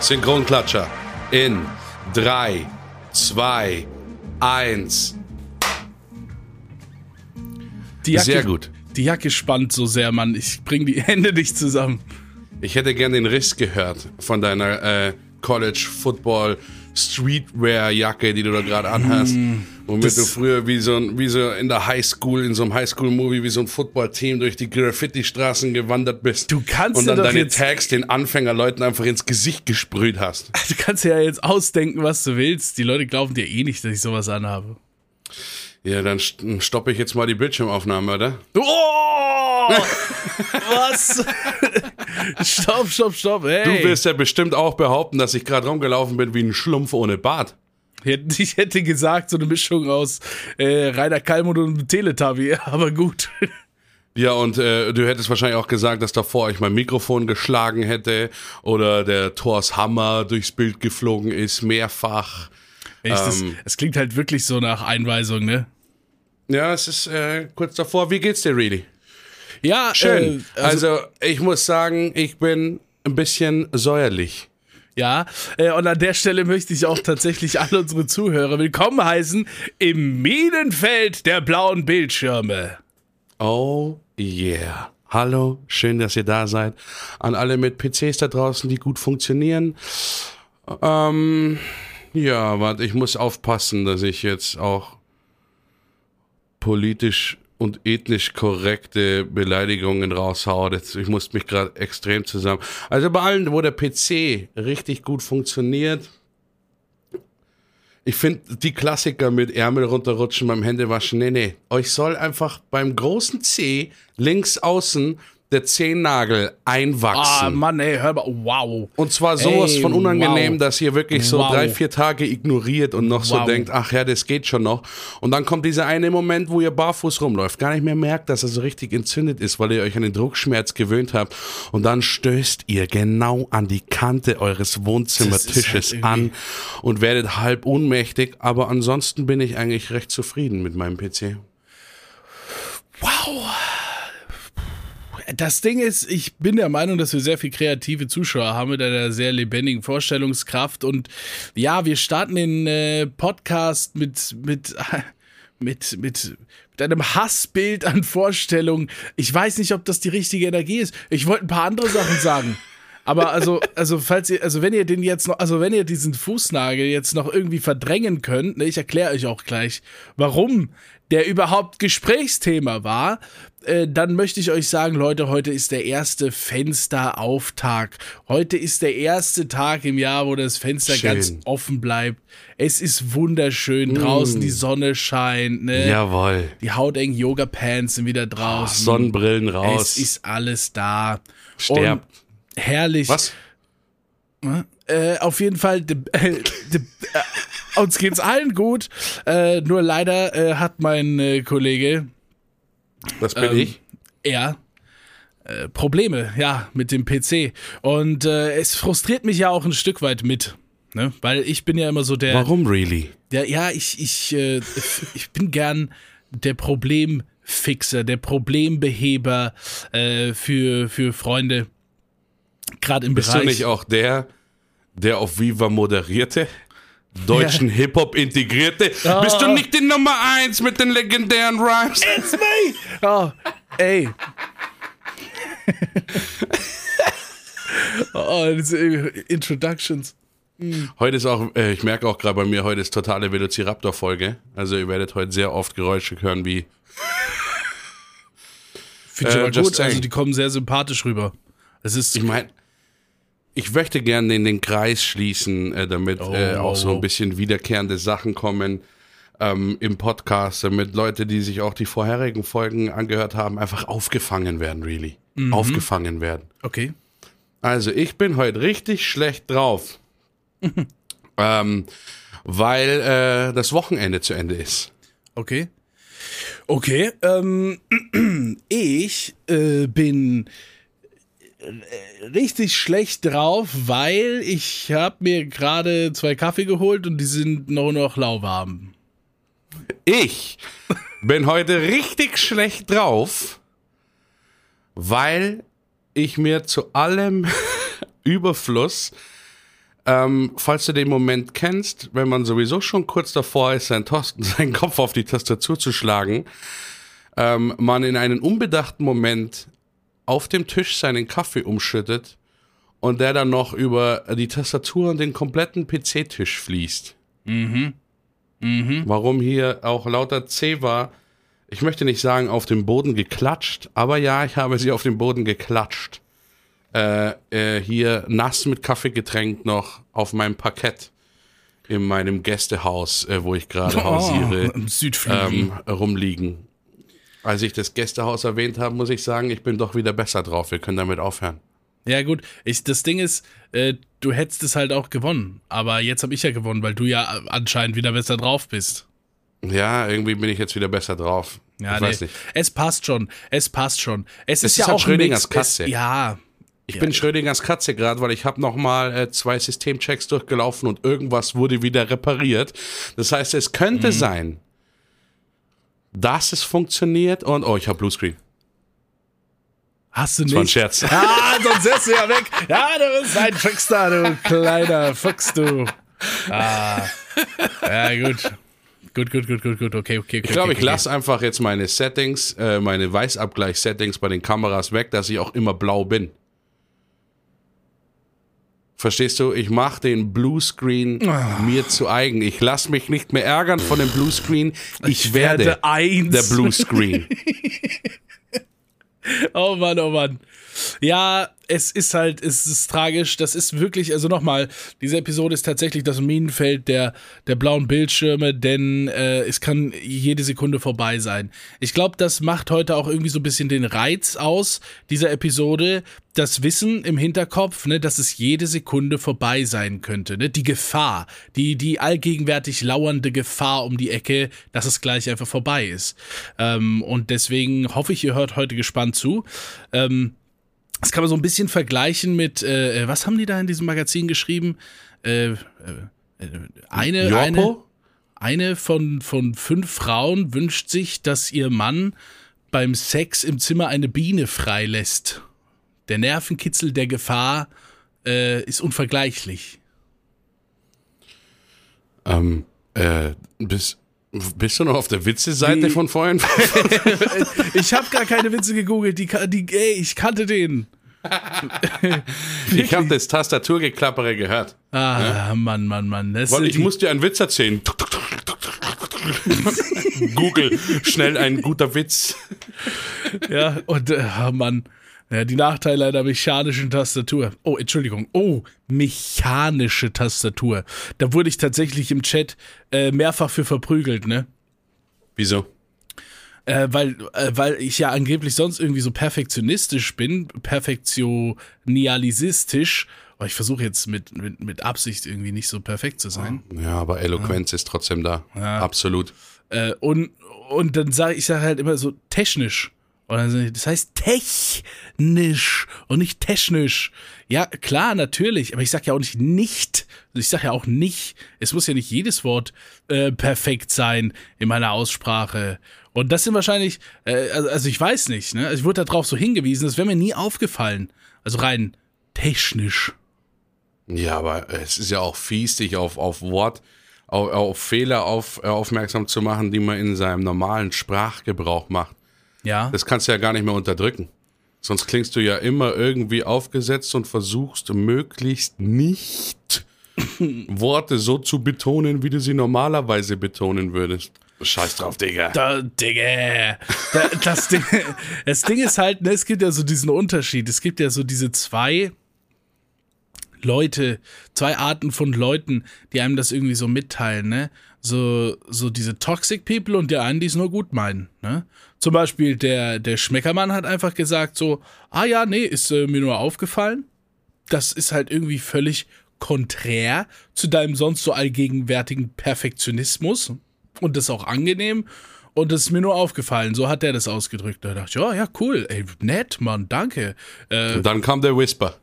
Synchronklatscher in 3, 2, 1. Die Jacke, Sehr gut. Die Jacke spannt so sehr, Mann. Ich bring die Hände nicht zusammen. Ich hätte gern den Riss gehört von deiner äh, College Football Streetwear Jacke, die du da gerade anhast. Womit das- du früher wie so, ein, wie so in der Highschool, in so einem Highschool-Movie, wie so ein Footballteam durch die Graffiti-Straßen gewandert bist. Du kannst Und dann doch deine Tags den Anfängerleuten einfach ins Gesicht gesprüht hast. Du kannst ja jetzt ausdenken, was du willst. Die Leute glauben dir eh nicht, dass ich sowas anhabe. Ja, dann st- stoppe ich jetzt mal die Bildschirmaufnahme, oder? Oh! was? Stopp, stopp, stopp. Hey. Du wirst ja bestimmt auch behaupten, dass ich gerade rumgelaufen bin wie ein Schlumpf ohne Bart. Ich hätte gesagt, so eine Mischung aus äh, Rainer Kalmund und Teletubby, aber gut. Ja, und äh, du hättest wahrscheinlich auch gesagt, dass davor euch mein Mikrofon geschlagen hätte oder der Thors Hammer durchs Bild geflogen ist, mehrfach. Echt, das, Ähm. es klingt halt wirklich so nach Einweisung, ne? Ja, es ist äh, kurz davor. Wie geht's dir, Really? Ja, Schön. Äh, also, also, ich muss sagen, ich bin ein bisschen säuerlich. ja. Äh, und an der Stelle möchte ich auch tatsächlich alle unsere Zuhörer willkommen heißen im Minenfeld der blauen Bildschirme. Oh yeah. Hallo, schön, dass ihr da seid. An alle mit PCs da draußen, die gut funktionieren. Ähm, ja, warte, ich muss aufpassen, dass ich jetzt auch politisch und ethnisch korrekte Beleidigungen raushaue. Das, ich muss mich gerade extrem zusammen. Also bei allen, wo der PC richtig gut funktioniert, ich finde die Klassiker mit Ärmel runterrutschen beim Händewaschen, nee, nee. Euch soll einfach beim großen C links außen der Zehennagel einwachsen. Ah, Mann, ey, hör mal, wow. und zwar sowas Ey, von unangenehm, wow. dass ihr wirklich so Wow. drei, vier Tage ignoriert und noch so Wow. denkt, ach ja, das geht schon noch. Und dann kommt dieser eine Moment, wo ihr barfuß rumläuft, gar nicht mehr merkt, dass er so richtig entzündet ist, weil ihr euch an den Druckschmerz gewöhnt habt. Und dann stößt ihr genau an die Kante eures Wohnzimmertisches halt an und werdet halb ohnmächtig. Aber ansonsten bin ich eigentlich recht zufrieden mit meinem PC. Wow. Das Ding ist, ich bin der Meinung, dass wir sehr viel kreative Zuschauer haben mit einer sehr lebendigen Vorstellungskraft. Und ja, wir starten den äh, Podcast mit, mit, mit, mit, mit einem Hassbild an Vorstellungen. Ich weiß nicht, ob das die richtige Energie ist. Ich wollte ein paar andere Sachen sagen. Aber also, also falls ihr, also wenn ihr den jetzt noch, also wenn ihr diesen Fußnagel jetzt noch irgendwie verdrängen könnt, ne, ich erkläre euch auch gleich, warum der überhaupt Gesprächsthema war, äh, dann möchte ich euch sagen, Leute, heute ist der erste Fensterauftag. Heute ist der erste Tag im Jahr, wo das Fenster Schön. ganz offen bleibt. Es ist wunderschön, draußen die Sonne scheint, ne? Jawohl. Die hautengen Yoga-Pants sind wieder draußen. Sonnenbrillen raus. Es ist alles da. Sterbt. Und herrlich. Was? Äh, auf jeden Fall, de, äh, de, uns geht's allen gut. Äh, nur leider äh, hat mein äh, Kollege, Das bin Ähm, ich. er, äh, Probleme, ja, mit dem PC. Und äh, es frustriert mich ja auch ein Stück weit mit. Ne? Weil ich bin ja immer so der. Warum really? der ja, ich, ich, äh, ich bin gern der Problemfixer, der Problembeheber für, für Freunde. Gerade im Bist Bereich. du nicht auch der, der auf Viva moderierte? Deutschen Hip-Hop integrierte? Ah. Bist du nicht die Nummer eins mit den legendären Rhymes? It's me! Oh, ey. oh, diese Introductions. Heute ist auch, äh, ich merke auch gerade bei mir, heute ist totale Velociraptor-Folge. Also ihr werdet heute sehr oft Geräusche hören wie Finde ich Äh, aber gut, also saying. die kommen sehr sympathisch rüber. Es ist, Ich meine, ich möchte gerne den, den Kreis schließen, äh, damit äh, Oh. auch so ein bisschen wiederkehrende Sachen kommen ähm, im Podcast, damit Leute, die sich auch die vorherigen Folgen angehört haben, einfach aufgefangen werden, really. Mhm. Aufgefangen werden. okay. Also, ich bin heute richtig schlecht drauf. ähm, weil äh, das Wochenende zu Ende ist. Okay. Okay. Ähm, ich äh, bin äh, richtig schlecht drauf, weil ich habe mir gerade zwei Kaffee geholt und die sind nur noch lauwarm. Ich bin heute richtig schlecht drauf, weil ich mir zu allem Überfluss Ähm, falls du den Moment kennst, wenn man sowieso schon kurz davor ist, seinen, Tosten, seinen Kopf auf die Tastatur zu schlagen, ähm, man in einen unbedachten Moment auf dem Tisch seinen Kaffee umschüttet und der dann noch über die Tastatur und den kompletten PC-Tisch fließt. Mhm. Mhm. Warum hier auch lauter C war, ich möchte nicht sagen auf dem Boden geklatscht, aber ja, ich habe sie auf dem Boden geklatscht. Äh, äh, hier nass mit Kaffee getränkt noch auf meinem Parkett in meinem Gästehaus, äh, wo ich gerade oh, hausiere, ähm, rumliegen. Als ich das Gästehaus erwähnt habe, muss ich sagen, ich bin doch wieder besser drauf. Wir können damit aufhören. Ja, gut. Ich, das Ding ist, äh, du hättest es halt auch gewonnen. Aber jetzt habe ich ja gewonnen, weil du ja anscheinend wieder besser drauf bist. Ja, irgendwie bin ich jetzt wieder besser drauf. Ja, ich nee. weiß nicht. Es passt schon. Es passt schon. Es, es ist, ist, ja halt auch Schrödingers Katze. Es, ja. Ich ja. bin Schrödingers Katze gerade, weil ich habe nochmal äh, zwei Systemchecks durchgelaufen und irgendwas wurde wieder repariert. Das heißt, es könnte mhm. sein, dass es funktioniert und oh, ich habe Bluescreen. Hast du nicht? Das war ein Scherz. Ah, sonst wärst du ja weg. Ja, du bist ein Trickster, du kleiner Fuchs, du. Ah. Ja, gut. Gut, gut, gut, gut, gut. Okay, okay, Ich glaube, okay, ich lasse einfach jetzt meine Settings, äh, meine Weißabgleich-Settings bei den Kameras weg, dass ich auch immer blau bin. Verstehst du? Ich mache den Bluescreen oh. mir zu eigen. Ich lasse mich nicht mehr ärgern von dem Bluescreen. Ich, ich werde, werde eins. der Bluescreen. oh Mann, oh Mann. Ja, es ist halt, es ist tragisch. Das ist wirklich, also nochmal, diese Episode ist tatsächlich das Minenfeld der, der blauen Bildschirme, denn äh, es kann jede Sekunde vorbei sein. Ich glaube, das macht heute auch irgendwie so ein bisschen den Reiz aus dieser Episode. Das Wissen im Hinterkopf, ne, dass es jede Sekunde vorbei sein könnte. Ne? Die Gefahr, die, die allgegenwärtig lauernde Gefahr um die Ecke, dass es gleich einfach vorbei ist. Ähm, und deswegen hoffe ich, ihr hört heute gespannt zu. Ähm, das kann man so ein bisschen vergleichen mit, äh, äh, was haben die da in diesem Magazin geschrieben? Äh, äh, äh eine, Jorpo? eine, eine von, von fünf Frauen wünscht sich, dass ihr Mann beim Sex im Zimmer eine Biene freilässt. Der Nervenkitzel der Gefahr äh, ist unvergleichlich. Ähm, äh, bis, bist du noch auf der Witze-Seite von vorhin? ich habe gar keine Witze gegoogelt. Die, die, ey, ich kannte den. ich habe das Tastaturgeklappere gehört. Ah, ja? Mann, Mann, Mann. Weil ich muss dir einen Witz erzählen. Google, schnell ein guter Witz. Ja, und, äh, Mann. Ja, die Nachteile einer mechanischen Tastatur. Oh, Entschuldigung. Oh, mechanische Tastatur. Da wurde ich tatsächlich im Chat äh, mehrfach für verprügelt, ne? Wieso? Äh, weil, äh, weil ich ja angeblich sonst irgendwie so perfektionistisch bin, perfektionialisistisch. Aber ich versuche jetzt mit, mit, mit Absicht irgendwie nicht so perfekt zu sein. Ja, aber Eloquenz ja. ist trotzdem da. Ja. Absolut. Äh, und, und dann sage ich sag halt immer so technisch. Das heißt technisch und nicht technisch. Ja, klar, natürlich, aber ich sag ja auch nicht nicht. Ich sag ja auch nicht. Es muss ja nicht jedes Wort äh, perfekt sein in meiner Aussprache. Und das sind wahrscheinlich, äh, also, also ich weiß nicht, ne? Also ich wurde darauf so hingewiesen, das wäre mir nie aufgefallen. Also rein technisch. Ja, aber es ist ja auch fies, dich auf, auf Wort, auf, auf Fehler auf, aufmerksam zu machen, die man in seinem normalen Sprachgebrauch macht. Ja. Das kannst du ja gar nicht mehr unterdrücken. Sonst klingst du ja immer irgendwie aufgesetzt und versuchst möglichst nicht Worte so zu betonen, wie du sie normalerweise betonen würdest. Scheiß drauf, Digga. Da, Digga. Da, das, Ding, das Ding ist halt, ne, es gibt ja so diesen Unterschied. Es gibt ja so diese zwei Leute, zwei Arten von Leuten, die einem das irgendwie so mitteilen, ne? So, so diese Toxic People und der einen, die es nur gut meinen, ne? Zum Beispiel der, der Schmeckermann hat einfach gesagt so, ah ja, nee, ist äh, mir nur aufgefallen. Das ist halt irgendwie völlig konträr zu deinem sonst so allgegenwärtigen Perfektionismus und das auch angenehm. Und das ist mir nur aufgefallen. So hat der das ausgedrückt. Da dachte ich, oh ja, cool, ey, nett, Mann, danke. Äh, und dann kam der Whisper.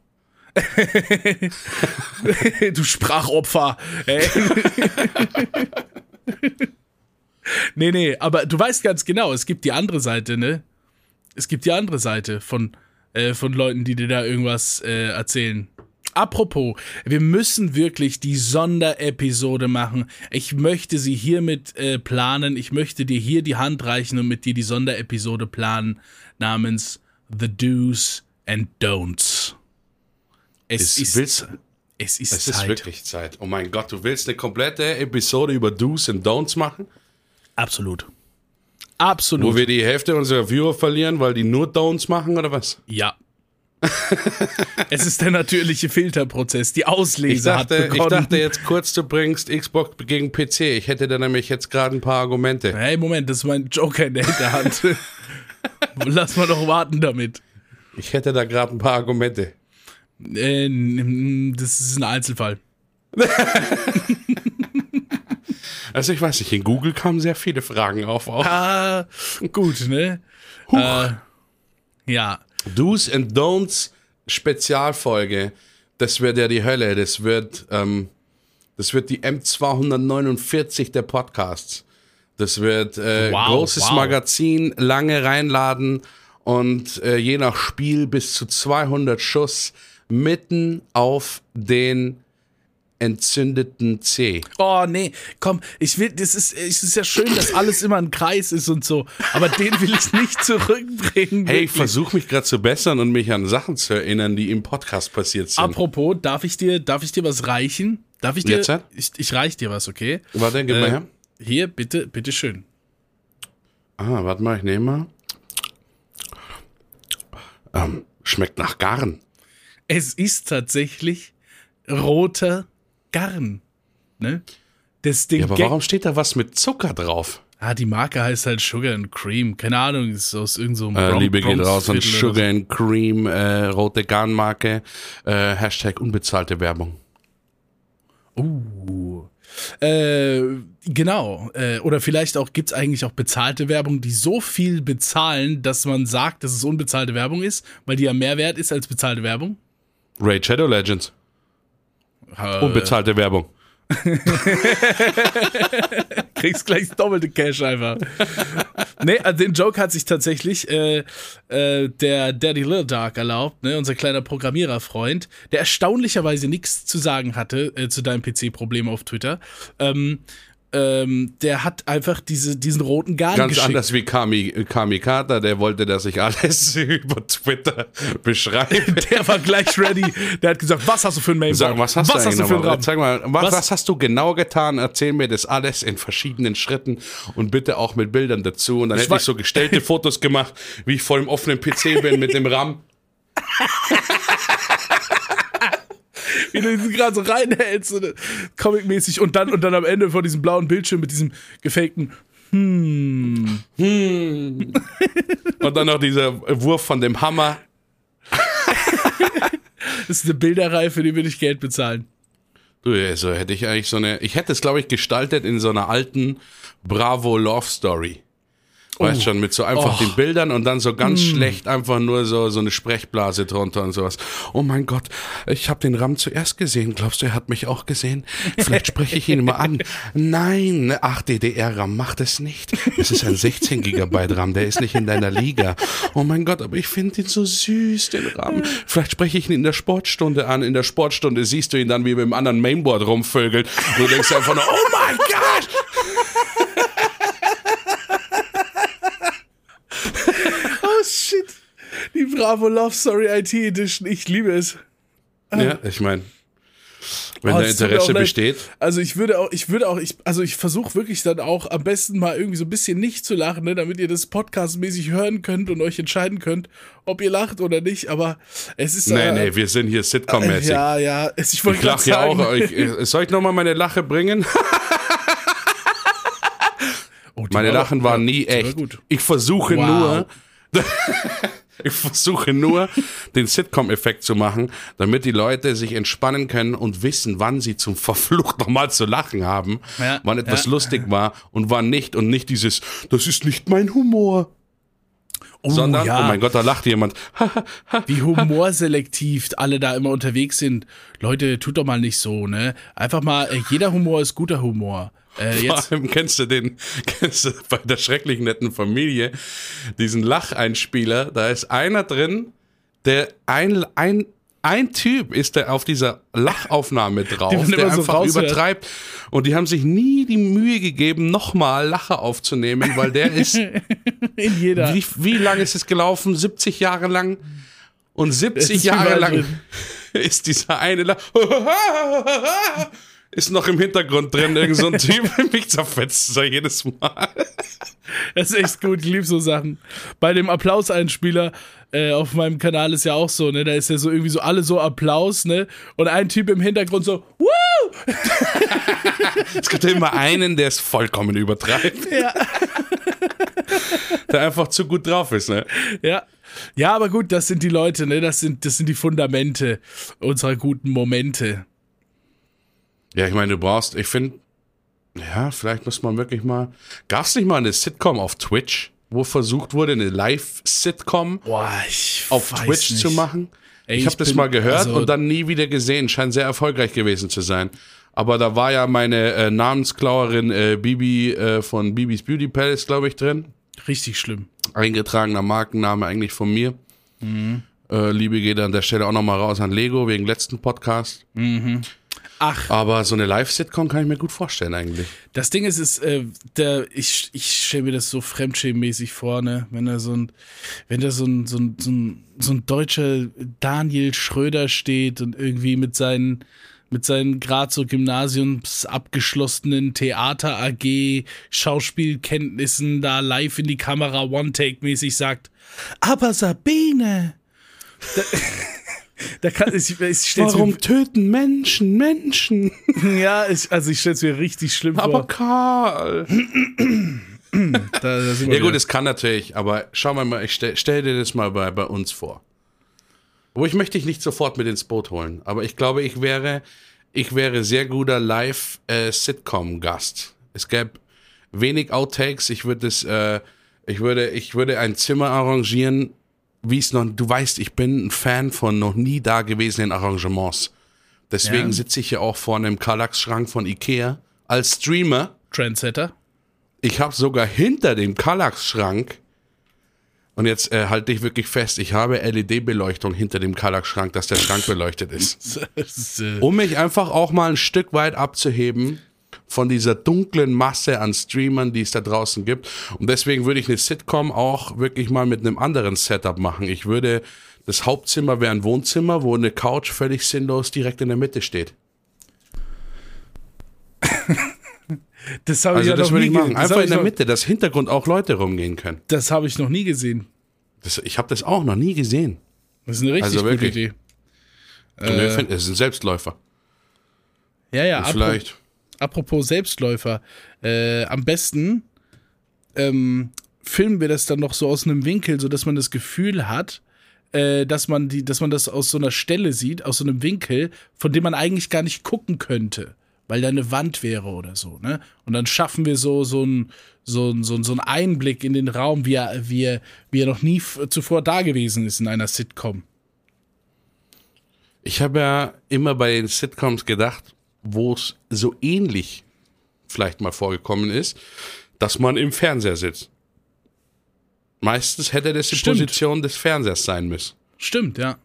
du Sprachopfer. Nee, nee, aber du weißt ganz genau, es gibt die andere Seite, ne? Es gibt die andere Seite von, äh, von Leuten, die dir da irgendwas äh, erzählen. Apropos, wir müssen wirklich die Sonderepisode machen. Ich möchte sie hiermit äh, planen. Ich möchte dir hier die Hand reichen und mit dir die Sonderepisode planen namens The Do's and Don'ts. Es ist, willst, es ist es Zeit. ist wirklich Zeit. Oh mein Gott, du willst eine komplette Episode über Do's and Don'ts machen? Absolut. Absolut. Wo wir die Hälfte unserer Viewer verlieren, weil die nur Don'ts machen oder was? Ja. es ist der natürliche Filterprozess. Die Auslese Ich dachte, hat ich dachte jetzt kurz, du bringst Xbox gegen PC. Ich hätte da nämlich jetzt gerade ein paar Argumente. Hey, Moment, das ist mein Joker in der Hinterhand. Lass mal doch warten damit. Ich hätte da gerade ein paar Argumente. Äh, das ist ein Einzelfall. Also ich weiß nicht, in Google kamen sehr viele Fragen auf. Auch. Ah, gut, ne? Äh, ja. Do's and Don'ts Spezialfolge. Das wird ja die Hölle. Das wird, ähm, das wird die M249 der Podcasts. Das wird äh, Wow, großes wow. Magazin, lange reinladen und äh, je nach Spiel bis zu 200 Schuss mitten auf den entzündeten C. Oh, nee, komm, ich will, das ist, es ist ja schön, dass alles immer ein Kreis ist und so, aber den will ich nicht zurückbringen. Hey, ich wirklich. versuche mich gerade zu bessern und mich an Sachen zu erinnern, die im Podcast passiert sind. Apropos, darf ich dir, darf ich dir was reichen? Darf ich dir? Jetzt? Ich, ich reich dir was, okay? Warte, gib mal Äh, her. Hier, bitte, bitte schön. Ah, warte mal, ich nehme mal. Ähm, schmeckt nach Garn. Es ist tatsächlich roter Garn. Ne? Das Ding. Ja, aber Gag- warum steht da was mit Zucker drauf? Ah, die Marke heißt halt Sugar and Cream. Keine Ahnung, ist aus irgendeinem so Äh, Liebe geht raus an Sugar and Cream, äh, rote Garnmarke, äh, Hashtag unbezahlte Werbung. Uh. Äh, genau. Äh, oder vielleicht auch, gibt es eigentlich auch bezahlte Werbung, die so viel bezahlen, dass man sagt, dass es unbezahlte Werbung ist, weil die ja mehr wert ist als bezahlte Werbung? Raid Shadow Legends, Äh, unbezahlte Werbung. kriegst gleich doppelte Cash einfach. nee, also den Joke hat sich tatsächlich äh, äh, der Daddy Little Dark erlaubt, ne, unser kleiner Programmiererfreund, der erstaunlicherweise nichts zu sagen hatte äh, zu deinem PC-Problem auf Twitter. Ähm, ähm, der hat einfach diese, diesen roten Garn Ganz geschickt. anders wie Kami, Kami Kata, der wollte, dass ich alles über Twitter beschreibe. Der war gleich ready. Der hat gesagt, was hast du für ein Mainboard? Sag, was hast was du hast du für ein? Zeig mal, was, Was- was? hast du genau getan? Erzähl mir das alles in verschiedenen Schritten und bitte auch mit Bildern dazu. Und dann hätte wei- ich so gestellte Fotos gemacht, wie ich vor dem offenen PC bin mit dem RAM. wie du diesen gerade so reinhältst, so comic-mäßig und dann, und dann am Ende von diesem blauen Bildschirm mit diesem gefakten Und dann noch dieser Wurf von dem Hammer. Das ist eine Bilderreihe, für die würde ich Geld bezahlen. Du, also hätte ich eigentlich so eine. Ich hätte es, glaube ich, gestaltet in so einer alten Bravo Love Story. Weißt schon, mit so einfach Oh. den Bildern und dann so ganz schlecht einfach nur so, so eine Sprechblase drunter und sowas. Oh mein Gott, ich habe den Ram zuerst gesehen. Glaubst du, er hat mich auch gesehen? Vielleicht spreche ich ihn immer an. Nein, ach, DDR-RAM, mach das nicht. Es ist ein 16 Gigabyte RAM, der ist nicht in deiner Liga. Oh mein Gott, aber ich finde ihn so süß, den RAM. Vielleicht spreche ich ihn in der Sportstunde an. In der Sportstunde siehst du ihn dann, wie er mit dem anderen Mainboard rumvögelt. Und du denkst einfach nur, oh mein Gott! Oh shit. Die Bravo Love Story IT Edition, ich liebe es. Ja, ich meine, wenn Oh, da Interesse besteht. Also ich würde auch, ich würde auch, ich, also ich versuche wirklich dann auch am besten mal irgendwie so ein bisschen nicht zu lachen, ne, damit ihr das podcastmäßig hören könnt und euch entscheiden könnt, ob ihr lacht oder nicht. Aber es ist Nee, äh, nee, wir sind hier Sitcom-mäßig. Ja, ja. Es- Ich wollte lache ja auch. Ich, äh, soll ich nochmal meine Lache bringen? Oh, Meine war- Lachen waren nie war echt. gut. Ich versuche Wow. nur. Ich versuche nur, den Sitcom-Effekt zu machen, damit die Leute sich entspannen können und wissen, wann sie zum Verflucht nochmal zu lachen haben, Ja, wann etwas ja. lustig war und wann nicht und nicht dieses, das ist nicht mein Humor, Oh, sondern, ja. oh mein Gott, da lacht jemand. wie humorselektiv alle da immer unterwegs sind. Leute, tut doch mal nicht so, ne? Einfach mal, äh, jeder Humor ist guter Humor. Äh, Vor jetzt, allem kennst du den, kennst du bei der schrecklich netten Familie, diesen Lacheinspieler, da ist einer drin, der ein, ein, ein Typ ist der auf dieser Lachaufnahme drauf, man der so einfach raushört. übertreibt. Und die haben sich nie die Mühe gegeben, nochmal Lacher aufzunehmen, weil der ist, In jeder. wie, wie lange ist es gelaufen? 70 Jahre lang? Und 70 ist Jahre lang drin. ist dieser eine Lacher, ist noch im Hintergrund drin, irgend so ein Typ, mich zerfetzt so jedes Mal. Das ist echt gut, ich liebe so Sachen. Bei dem Applauseinspieler äh, auf meinem Kanal ist ja auch so, ne? Da ist ja so irgendwie so alle so Applaus, ne? Und ein Typ im Hintergrund so, Woo! Es gibt ja immer einen, der es vollkommen übertreibt. Ja. Der einfach zu gut drauf ist, ne? Ja. Ja, aber gut, das sind die Leute, ne? Das sind, das sind die Fundamente unserer guten Momente. Ja, ich meine, du brauchst, ich finde, ja, vielleicht muss man wirklich mal. Gab es nicht mal eine Sitcom auf Twitch, wo versucht wurde, eine Live-Sitcom auf Twitch nicht. zu machen? Ey, ich habe das mal gehört also- und dann nie wieder gesehen. Scheint sehr erfolgreich gewesen zu sein. Aber da war ja meine äh, Namensklauerin äh, Bibi äh, von Bibis Beauty Palace, glaube ich, drin. Richtig schlimm. Eingetragener Markenname eigentlich von mir. Äh, Liebe geht an der Stelle auch nochmal raus an Lego wegen letzten Podcast. Ach, Aber so eine Live-Sitcom kann ich mir gut vorstellen eigentlich. Das Ding ist, ist äh, der, ich, ich stelle mir das so fremdschämmäßig vor, ne? Wenn da so ein, wenn da so ein, so ein, so ein, so ein deutscher Daniel Schröder steht und irgendwie mit seinen, mit seinen gerade so Gymnasiums abgeschlossenen Theater AG Schauspielkenntnissen da live in die Kamera One-Take-mäßig sagt, aber Sabine, da, kann ich, ich Warum töten Menschen Menschen? mir, ja, ich, also ich stell's mir richtig schlimm Aber vor. Karl. Da, da sind wir Ja gut, es kann natürlich, aber schau mal, mal ich stell, stell dir das mal bei, bei uns vor. Wo ich möchte dich nicht sofort mit ins Boot holen, aber ich glaube, ich wäre, ich wäre sehr guter Live-Sitcom-Gast. es gäbe wenig Outtakes, ich würde es, äh, ich würde, ich würde ein Zimmer arrangieren, wie es noch, du weißt, ich bin ein Fan von noch nie dagewesenen Arrangements. Deswegen Ja. sitze ich hier auch vor einem Kallax-Schrank von Ikea als Streamer. Trendsetter. Ich habe sogar hinter dem Kallax-Schrank, und jetzt äh, halte ich wirklich fest, ich habe LED-Beleuchtung hinter dem Kallax-Schrank, dass der Schrank beleuchtet ist. Um mich einfach auch mal ein Stück weit abzuheben von dieser dunklen Masse an Streamern, die es da draußen gibt. Und deswegen würde ich eine Sitcom auch wirklich mal mit einem anderen Setup machen. Ich würde, das Hauptzimmer wäre ein Wohnzimmer, wo eine Couch völlig sinnlos direkt in der Mitte steht. das habe ich Also ja das noch würde nie ich machen. Einfach habe in ich, der Mitte, dass Hintergrund auch Leute rumgehen können. das hab ich noch nie gesehen. Das, ich habe das auch noch nie gesehen. Das ist eine richtig Also gute. Idee. Finden, es ist ein Selbstläufer. Ja, ja, Vielleicht. Apropos Selbstläufer. Äh, am besten ähm, filmen wir das dann noch so aus einem Winkel, so dass man das Gefühl hat, äh, dass man die, dass man das aus so einer Stelle sieht, aus so einem Winkel, von dem man eigentlich gar nicht gucken könnte, weil da eine Wand wäre oder so, ne? Und dann schaffen wir so so ein so so ein so ein Einblick in den Raum, wie er wie er, wie er noch nie zuvor da gewesen ist in einer Sitcom. Ich habe ja immer bei den Sitcoms gedacht, wo es so ähnlich vielleicht mal vorgekommen ist, dass man im Fernseher sitzt. Meistens hätte das die Stimmt. Position des Fernsehers sein müssen. Stimmt, ja.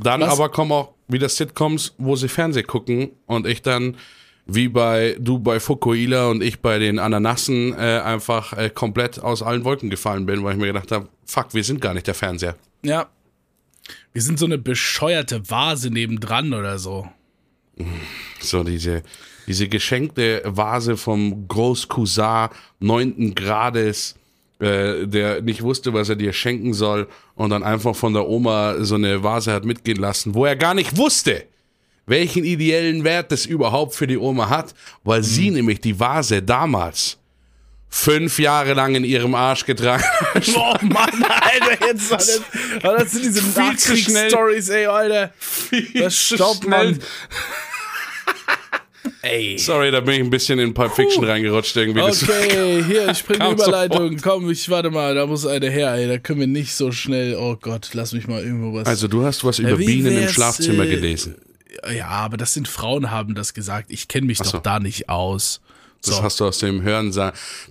Dann Was? aber kommen auch wieder Sitcoms, wo sie Fernseh gucken und ich dann, wie bei du bei Fukuila und ich bei den Ananassen, äh, einfach äh, komplett aus allen Wolken gefallen bin, weil ich mir gedacht habe, fuck, wir sind gar nicht der Fernseher. Ja. Wir sind so eine bescheuerte Vase nebendran oder so. So diese, diese geschenkte Vase vom Großcousin neunten Grades, äh, der nicht wusste, was er dir schenken soll und dann einfach von der Oma so eine Vase hat mitgehen lassen, wo er gar nicht wusste, welchen ideellen Wert das überhaupt für die Oma hat, weil sie nämlich die Vase damals fünf Jahre lang in ihrem Arsch getragen hat. Oh Mann, Alter, jetzt war das, das sind diese Viel zu schnell. Nachkriegsstories, ey, Alter. Das stoppt man. Ey. Sorry, da bin ich ein bisschen in Pulp Fiction reingerutscht irgendwie. Okay, hier, ich bringe Überleitung. Komm, ich warte mal, da muss eine her, ey. Da können wir nicht so schnell. Oh Gott, lass mich mal irgendwo was. Also du hast was über wie Bienen im Schlafzimmer äh, gelesen. ja, aber das sind Frauen, haben das gesagt. Ich kenne mich so. doch da nicht aus. Das So. hast du aus dem Hören,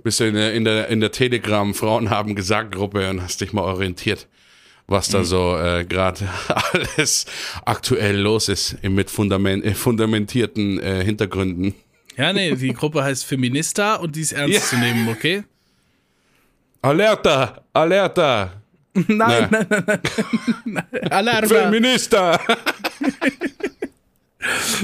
bist du in der, in der, in der Telegram Frauen haben gesagt Gruppe und hast dich mal orientiert. was da so äh, gerade alles aktuell los ist mit Fundament, äh, fundamentierten äh, Hintergründen. Ja, nee, die Gruppe heißt Feminista und die ist ernst Ja. zu nehmen, okay? Alerta! Alerta! Nein, nein, nein, nein. nein. Alarma. Feminista!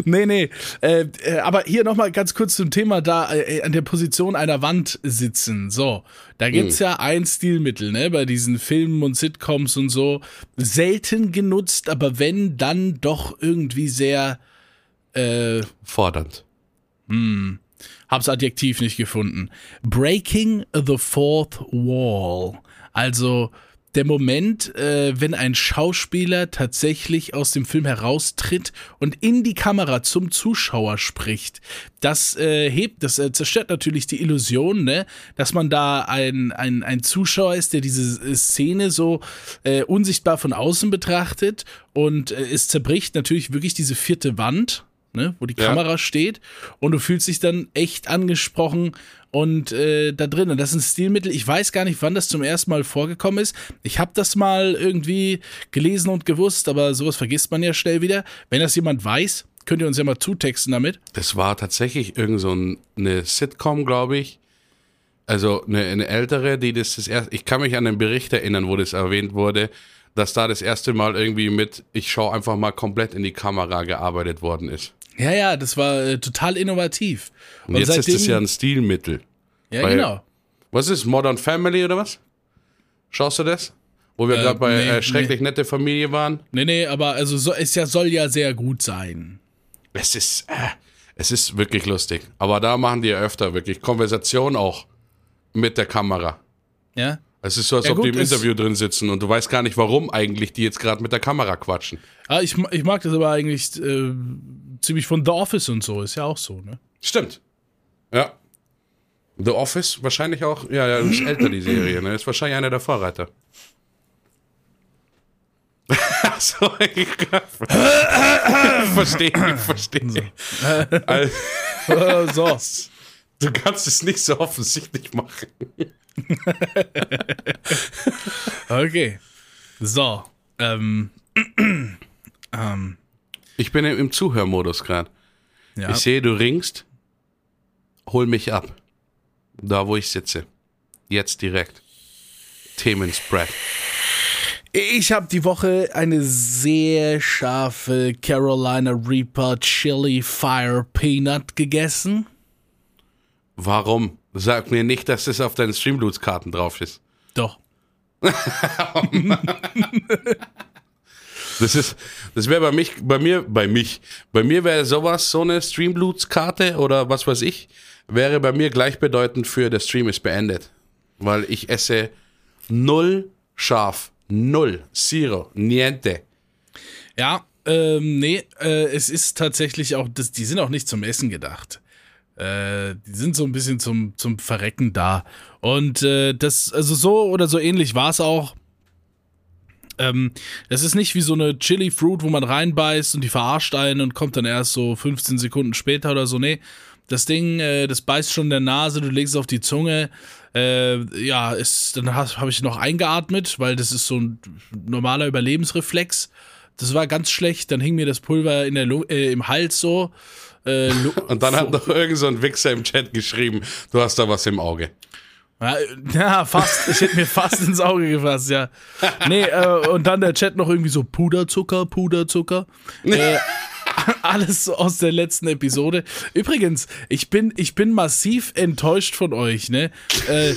Nee, nee. Äh, äh, aber hier nochmal ganz kurz zum Thema da äh, an der Position einer Wand sitzen. So, da gibt's ja ein Stilmittel, ne, bei diesen Filmen und Sitcoms und so. Selten genutzt, aber wenn, dann doch irgendwie sehr, äh, Fordernd. hab's Adjektiv nicht gefunden. Breaking the fourth wall. Also der Moment, äh, wenn ein Schauspieler tatsächlich aus dem Film heraustritt und in die Kamera zum Zuschauer spricht. Das äh, hebt, das äh, zerstört natürlich die Illusion, ne, dass man da ein, ein, ein Zuschauer ist, der diese äh, Szene so äh, unsichtbar von außen betrachtet und äh, es zerbricht natürlich wirklich diese vierte Wand, ne, wo die Ja. Kamera steht und du fühlst dich dann echt angesprochen und äh, da drin. Und das ist ein Stilmittel. Ich weiß gar nicht, wann das zum ersten Mal vorgekommen ist. Ich habe das mal irgendwie gelesen und gewusst, aber sowas vergisst man ja schnell wieder. Wenn das jemand weiß, könnt ihr uns ja mal zutexten damit. Das war tatsächlich irgend so ein, eine Sitcom, glaube ich. Also eine, eine ältere, die das das erste. Ich kann mich an den Bericht erinnern, wo das erwähnt wurde, dass da das erste Mal irgendwie mit, ich schaue einfach mal komplett in die Kamera gearbeitet worden ist. Ja, ja, das war äh, total innovativ. Und, jetzt ist es ja ein Stilmittel. ja, weil- genau. Was ist Modern Family oder was? Schaust du das? Wo wir Äh, gerade bei nee, äh, schrecklich nette Familie waren. Nee, nee, aber also so, es ja, soll ja sehr gut sein. Es ist, äh, es ist wirklich lustig. Aber da machen die ja öfter wirklich Konversation auch mit der Kamera. Ja. Es ist so, als Ja, ob gut, die im Interview drin sitzen und du weißt gar nicht, warum eigentlich die jetzt gerade mit der Kamera quatschen. Ah, ich, ich mag das aber eigentlich äh, ziemlich von The Office und so, ist ja auch so, ne? Stimmt. Ja. The Office wahrscheinlich auch, ja, ja, ist älter die Serie, ne? Ist wahrscheinlich einer der Vorreiter. so, ich verstehe, ich verstehe. Also, so. du kannst es nicht so offensichtlich machen. Okay. So. Ähm. ähm. Ich bin im, Zuhörmodus gerade. Ja. Ich sehe, du ringst. Hol mich ab. Da, wo ich sitze. Jetzt direkt. Themenspread. Ich habe die Woche eine sehr scharfe Carolina Reaper Chili Fire Peanut gegessen. Warum? Sag mir nicht, dass es auf deinen Streamloots-Karten drauf ist. Doch. Das ist, das wäre bei mich, bei mir, bei mich, bei mir wäre sowas, so eine Streamloots-Karte oder was weiß ich, wäre bei mir gleichbedeutend für der Stream ist beendet. Weil ich esse null scharf. Null. Zero. Niente. Ja, ähm, nee, äh, es ist tatsächlich auch, das, die sind auch nicht zum Essen gedacht. Äh, die sind so ein bisschen zum, zum Verrecken da. Und äh, das, also so oder so ähnlich war es auch. Ähm, das ist nicht wie so eine Chili Fruit, wo man reinbeißt und die verarscht einen und kommt dann erst so 15 Sekunden später oder so. Nee, das Ding, äh, das beißt schon in der Nase, du legst es auf die Zunge. Äh, ja, ist, dann habe ich noch eingeatmet, weil das ist so ein normaler Überlebensreflex. Das war ganz schlecht. Dann hing mir das Pulver in der äh, im Hals so. Äh, Und dann hat noch irgend so Wichser im Chat geschrieben, du hast da was im Auge. Ja, ja, fast. Ich hätte mir fast ins Auge gefasst, ja. Nee, äh, und dann der Chat noch irgendwie so Puderzucker, Puderzucker. Äh, alles so aus der letzten Episode. Übrigens, ich bin, ich bin massiv enttäuscht von euch, ne? Äh,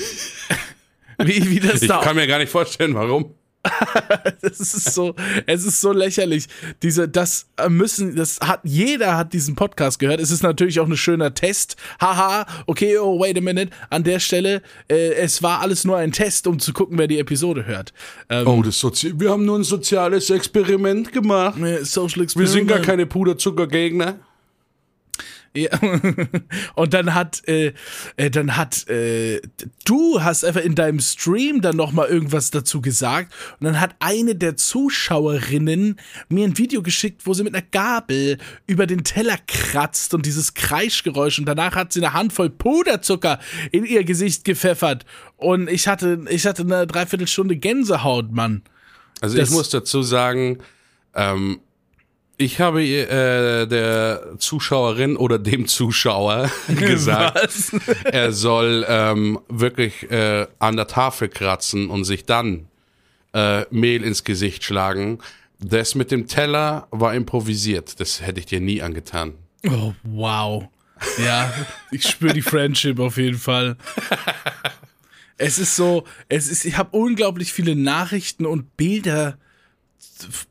wie, wie das Ich da kann mir gar nicht vorstellen, warum. Es ist so, es ist so lächerlich. Diese, das äh, müssen, das hat, jeder hat diesen Podcast gehört. Es ist natürlich auch ein schöner Test. Haha, okay, oh, wait a minute. An der Stelle, äh, es war alles nur ein Test, um zu gucken, wer die Episode hört. Ähm, Oh, das Sozi wir haben nur ein soziales Experiment gemacht. Social Wir Experiment. sind gar keine Puderzuckergegner. Ja. Und dann hat, äh, äh, dann hat, äh, du hast einfach in deinem Stream dann nochmal irgendwas dazu gesagt. Und dann hat eine der Zuschauerinnen mir ein Video geschickt, wo sie mit einer Gabel über den Teller kratzt und dieses Kreischgeräusch. Und danach hat sie eine Handvoll Puderzucker in ihr Gesicht gepfeffert. Und ich hatte, ich hatte eine Dreiviertelstunde Gänsehaut, Mann. Also Das- ich muss dazu sagen, ähm, ich habe äh, der Zuschauerin oder dem Zuschauer gesagt, er soll ähm, wirklich äh, an der Tafel kratzen und sich dann äh, Mehl ins Gesicht schlagen. Das mit dem Teller war improvisiert. Das hätte ich dir nie angetan. Oh, wow. Ja, ich spüre die Friendship auf jeden Fall. Es ist so, es ist, ich habe unglaublich viele Nachrichten und Bilder,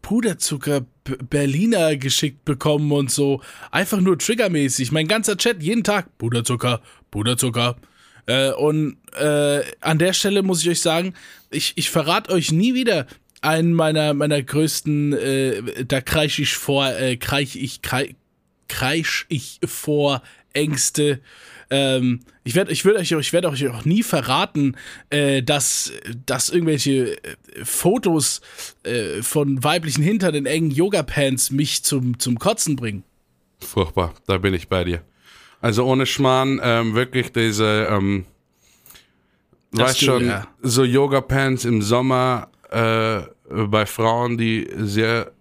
Puderzucker, Berliner geschickt bekommen und so. Einfach nur triggermäßig. Mein ganzer Chat, jeden Tag, Puderzucker, Puderzucker. Äh, und äh, an der Stelle muss ich euch sagen, ich, ich verrate euch nie wieder einen meiner, meiner größten, äh, da kreisch ich vor, äh, kreich ich, krei, kreisch ich vor Ängste. Ähm, ich werde ich werd euch, ich werd euch auch nie verraten, äh, dass, dass irgendwelche äh, Fotos äh, von weiblichen Hintern in engen Yoga-Pants mich zum, zum Kotzen bringen. Furchtbar, da bin ich bei dir. Also ohne Schmarrn, ähm, wirklich diese, ähm, weißt stimmt, schon, ja. so Yoga-Pants im Sommer äh, bei Frauen, die sehr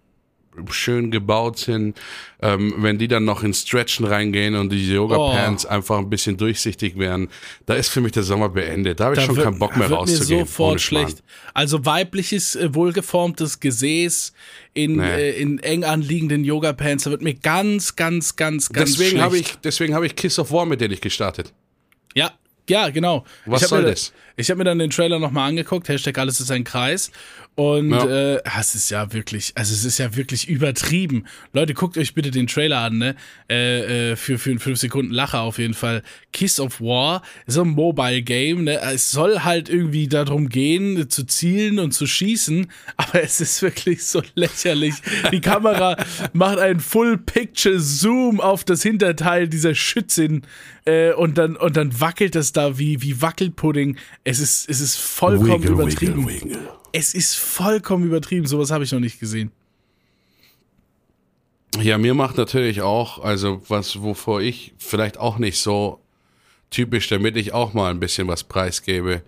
schön gebaut sind, ähm, wenn die dann noch in Stretchen reingehen und die Yoga-Pants einfach ein bisschen durchsichtig werden, da ist für mich der Sommer beendet. Da habe ich Da schon wird- keinen Bock mehr wird rauszugehen. mir sofort schlecht. Also weibliches, äh, wohlgeformtes Gesäß in, Nee. äh, in eng anliegenden Yoga-Pants, da wird mir ganz, ganz, ganz, ganz Deswegen schlecht. habe ich, deswegen habe ich Kiss of War mit dir nicht gestartet. Ja, ja, genau. Was soll mir, das? Ich habe mir dann den Trailer nochmal angeguckt, Hashtag alles ist ein Kreis. Und Ja. äh, es ist ja wirklich, also es ist ja wirklich übertrieben. Leute, guckt euch bitte den Trailer an, ne? Äh, äh, für, für einen 5 Sekunden Lacher auf jeden Fall. Kiss of War, so ein Mobile Game, ne? Es soll halt irgendwie darum gehen, zu zielen und zu schießen, aber es ist wirklich so lächerlich. Die Kamera macht einen Full-Picture-Zoom auf das Hinterteil dieser Schützin äh, und, dann, und dann wackelt das da wie, wie Wackelpudding. Es ist, es ist vollkommen Wiggle, übertrieben. wiggle, wiggle. Es ist vollkommen übertrieben. Sowas habe ich noch nicht gesehen. Ja, mir macht natürlich auch, also was, wovor ich vielleicht auch nicht so typisch, damit ich auch mal ein bisschen was preisgebe,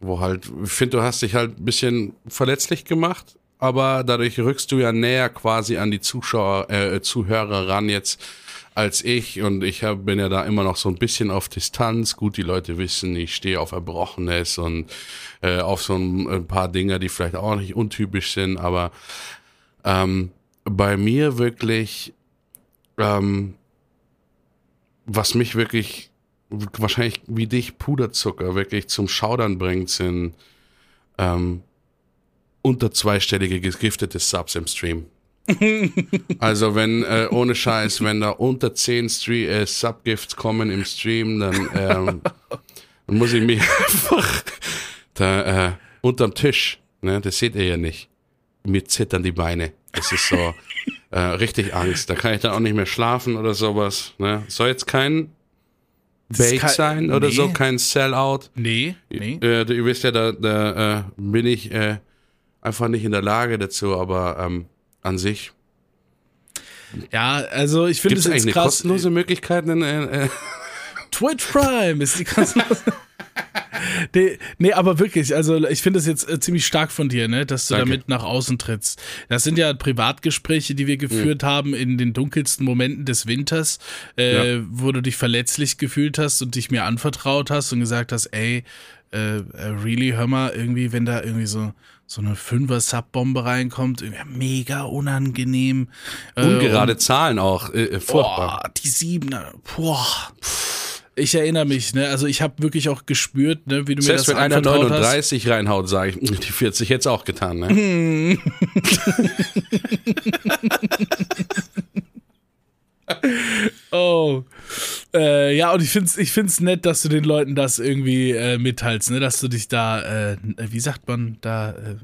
wo halt, ich finde, du hast dich halt ein bisschen verletzlich gemacht, aber dadurch rückst du ja näher quasi an die Zuschauer, äh, Zuhörer ran jetzt als ich und ich hab, bin ja da immer noch so ein bisschen auf Distanz. Gut, die Leute wissen, ich stehe auf Erbrochenes und äh, auf so ein, ein paar Dinge, die vielleicht auch nicht untypisch sind, aber ähm, bei mir wirklich, ähm, was mich wirklich wahrscheinlich wie dich Puderzucker wirklich zum Schaudern bringt, sind ähm, unter zweistellige gegiftete Subs im Stream. also wenn, äh, ohne Scheiß, wenn da unter 10 Stre äh, Subgifts kommen im Stream, dann, ähm, dann muss ich mich einfach da äh, unterm Tisch, ne, das seht ihr ja nicht, mir zittern die Beine. Das ist so äh, richtig Angst. Da kann ich dann auch nicht mehr schlafen oder sowas. Ne? Soll jetzt kein kein- sein oder nee. so, kein Sellout. Nee, nee. Äh, ihr wisst ja, da, da äh, bin ich äh, einfach nicht in der Lage dazu, aber ähm, an sich. Ja, also ich finde es es eigentlich jetzt eine krass. kostenlose Möglichkeit? Äh, äh, Twitch Prime ist die kostenlose. nee, nee, aber wirklich, also ich finde das jetzt äh, ziemlich stark von dir, ne, dass du Danke. damit nach außen trittst. Das sind ja Privatgespräche, die wir geführt Mhm. haben in den dunkelsten Momenten des Winters, äh, Ja. wo du dich verletzlich gefühlt hast und dich mir anvertraut hast und gesagt hast, ey, äh, äh, really, hör mal, irgendwie, wenn da irgendwie so so eine Fünfer-Sub-Bombe reinkommt, mega unangenehm. Äh, ungerade Zahlen auch. Äh, äh, furchtbar. Boah, die Siebener. Boah. Ich erinnere mich, ne? Also ich habe wirklich auch gespürt, ne, wie du Selbst mir wenn das einer anvertraut hast. 39 reinhaut, sage ich, die 40 jetzt auch getan. Ne? Oh. Äh, ja, und ich find's, ich find's nett, dass du den Leuten das irgendwie äh, mitteilst, ne? Dass du dich da, äh, wie sagt man, da, äh,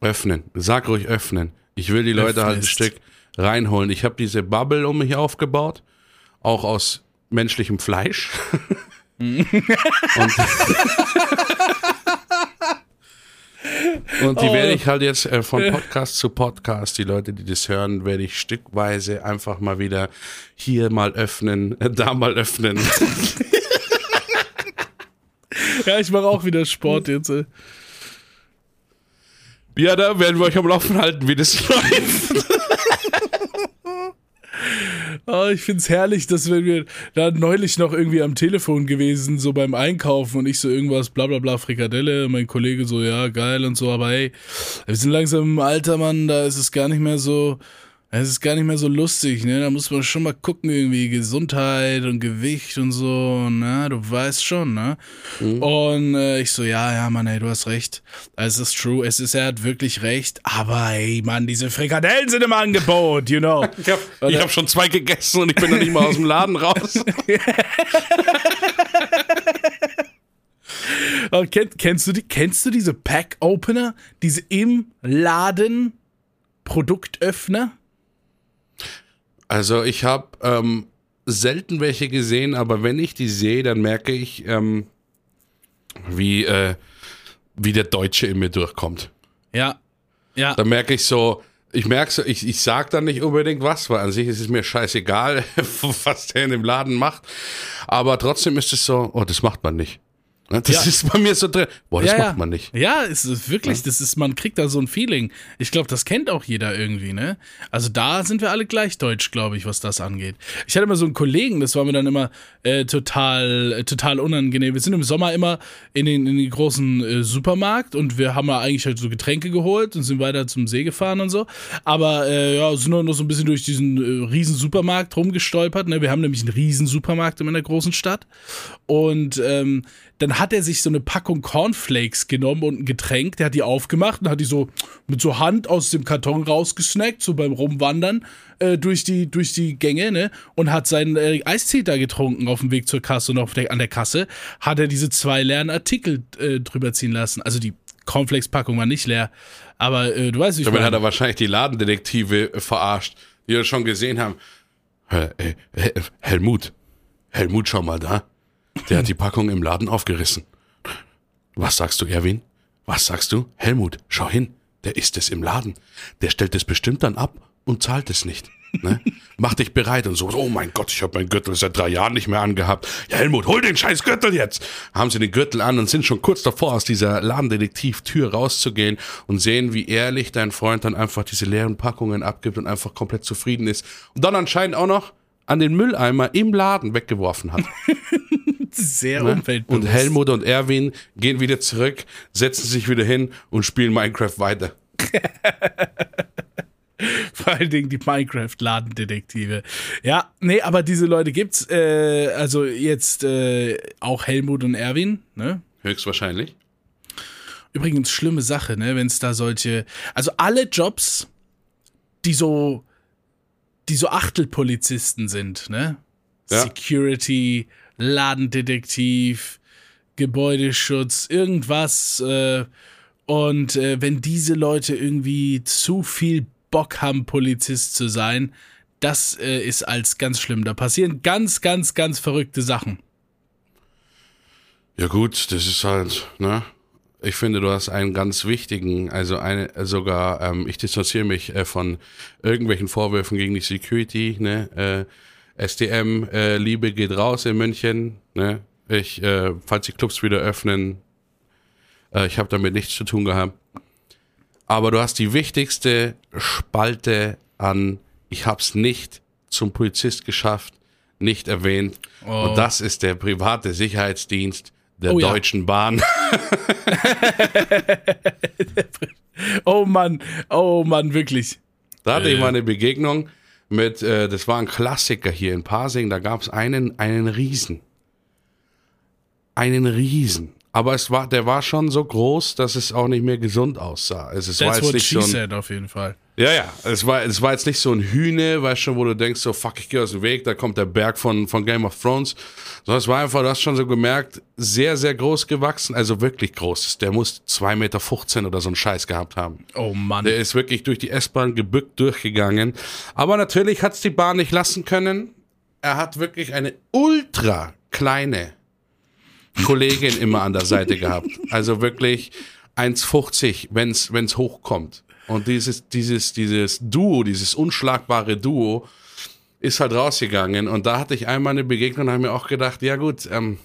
Öffnen. Sag ruhig öffnen. Ich will die Leute halt ein Öffnest. Stück reinholen. Ich habe diese Bubble um mich aufgebaut, auch aus menschlichem Fleisch. und, und die Oh. werde ich halt jetzt äh, von Podcast zu Podcast, die Leute, die das hören, werde ich stückweise einfach mal wieder hier mal öffnen, äh, da mal öffnen. ja, ich mache auch wieder Sport jetzt. Äh. Ja, da werden wir euch am Laufen halten, wie das läuft. Oh, ich find's herrlich, dass wenn wir da neulich noch irgendwie am Telefon gewesen, so beim Einkaufen und ich so irgendwas, bla bla bla, Frikadelle, mein Kollege so, ja, geil und so, aber hey, wir sind langsam im Alter, Mann, da ist es gar nicht mehr so, es ist gar nicht mehr so lustig, ne? Da muss man schon mal gucken, irgendwie Gesundheit und Gewicht und so, ne? Du weißt schon, ne? Mhm. Und äh, ich so, ja, ja, Mann, ey, du hast recht. Es ist true, es ist, er hat wirklich recht. Aber ey, Mann, diese Frikadellen sind im Angebot, you know. ich habe hab schon zwei gegessen und ich bin noch nicht mal aus dem Laden raus. kenn, kennst, du die, kennst du diese Pack-Opener? Diese im Laden Produktöffner? Also ich habe ähm, selten welche gesehen, aber wenn ich die sehe, dann merke ich, ähm, wie, äh, wie der Deutsche in mir durchkommt. Ja, ja. Da merke ich so, ich merke so, ich, ich sag dann nicht unbedingt was, weil an sich ist es mir scheißegal, was der in dem Laden macht. Aber trotzdem ist es so, oh, das macht man nicht. Das ja. ist bei mir so drin. Boah, das ja, macht man nicht. Ja, es ist wirklich, das ist, man kriegt da so ein Feeling. Ich glaube, das kennt auch jeder irgendwie, ne? Also da sind wir alle gleich deutsch, glaube ich, was das angeht. Ich hatte immer so einen Kollegen, das war mir dann immer äh, total, äh, total unangenehm. Wir sind im Sommer immer in den, in den großen äh, Supermarkt und wir haben ja eigentlich halt so Getränke geholt und sind weiter zum See gefahren und so. Aber äh, ja, sind noch so ein bisschen durch diesen äh, riesen Supermarkt rumgestolpert. Ne? Wir haben nämlich einen riesen Supermarkt in einer großen Stadt. Und ähm, dann hat er sich so eine Packung Cornflakes genommen und ein Getränk, der hat die aufgemacht und hat die so mit so Hand aus dem Karton rausgesnackt, so beim Rumwandern äh, durch, die, durch die Gänge, ne? Und hat seinen äh, Eistee da getrunken auf dem Weg zur Kasse und auf der, an der Kasse hat er diese zwei leeren Artikel äh, drüber ziehen lassen. Also die Cornflakes-Packung war nicht leer, aber äh, du weißt, wie ich Damit meine. hat er wahrscheinlich die Ladendetektive äh, verarscht, die das schon gesehen haben. Äh, Helmut, Helmut, schau mal da. Der hat die Packung im Laden aufgerissen. Was sagst du, Erwin? Was sagst du? Helmut, schau hin. Der ist es im Laden. Der stellt es bestimmt dann ab und zahlt es nicht. Ne? Mach dich bereit und so, oh mein Gott, ich habe meinen Gürtel seit drei Jahren nicht mehr angehabt. Ja, Helmut, hol den scheiß Gürtel jetzt! Haben sie den Gürtel an und sind schon kurz davor, aus dieser Ladendetektiv-Tür rauszugehen und sehen, wie ehrlich dein Freund dann einfach diese leeren Packungen abgibt und einfach komplett zufrieden ist. Und dann anscheinend auch noch an den Mülleimer im Laden weggeworfen hat. Sehr ne? umweltbewusst. Und Helmut und Erwin gehen wieder zurück, setzen sich wieder hin und spielen Minecraft weiter. Vor allen Dingen die Minecraft-Ladendetektive. Ja, nee, aber diese Leute gibt's. Äh, also jetzt äh, auch Helmut und Erwin, ne? Höchstwahrscheinlich. Übrigens, schlimme Sache, ne, wenn es da solche. Also alle Jobs, die so, die so Achtelpolizisten sind, ne? Ja. Security, Ladendetektiv, Gebäudeschutz, irgendwas. Äh, und äh, wenn diese Leute irgendwie zu viel Bock haben, Polizist zu sein, das äh, ist als ganz schlimm. Da passieren ganz, ganz, ganz verrückte Sachen. Ja gut, das ist halt, ne? Ich finde, du hast einen ganz wichtigen, also eine, sogar, ähm, ich distanziere mich äh, von irgendwelchen Vorwürfen gegen die Security, ne? Äh, SDM, äh, Liebe geht raus in München. Ne? Ich, äh, falls die Clubs wieder öffnen, äh, ich habe damit nichts zu tun gehabt. Aber du hast die wichtigste Spalte an, ich habe es nicht zum Polizist geschafft, nicht erwähnt. Oh. Und das ist der private Sicherheitsdienst der oh, Deutschen ja. Bahn. oh Mann, oh Mann, wirklich. Da hatte ich mal eine Begegnung mit, äh, das war ein Klassiker hier in Pasing, da gab es einen, einen Riesen. Einen Riesen. Aber es war, der war schon so groß, dass es auch nicht mehr gesund aussah. Also es That's war jetzt what nicht she so ein, said auf jeden Fall. Ja, ja. Es war, es war jetzt nicht so ein Hühne, weißt du, wo du denkst, so fuck, ich gehe aus dem Weg, da kommt der Berg von, von Game of Thrones. Sondern es war einfach, du hast schon so gemerkt, sehr, sehr groß gewachsen, also wirklich groß. Der muss 2,15 Meter oder so einen Scheiß gehabt haben. Oh Mann. Der ist wirklich durch die S-Bahn gebückt durchgegangen. Aber natürlich hat es die Bahn nicht lassen können. Er hat wirklich eine ultra kleine Kollegin immer an der Seite gehabt. Also wirklich 1,50, wenn es hochkommt. Und dieses, dieses, dieses Duo, dieses unschlagbare Duo, ist halt rausgegangen. Und da hatte ich einmal eine Begegnung und habe mir auch gedacht, ja gut, ähm,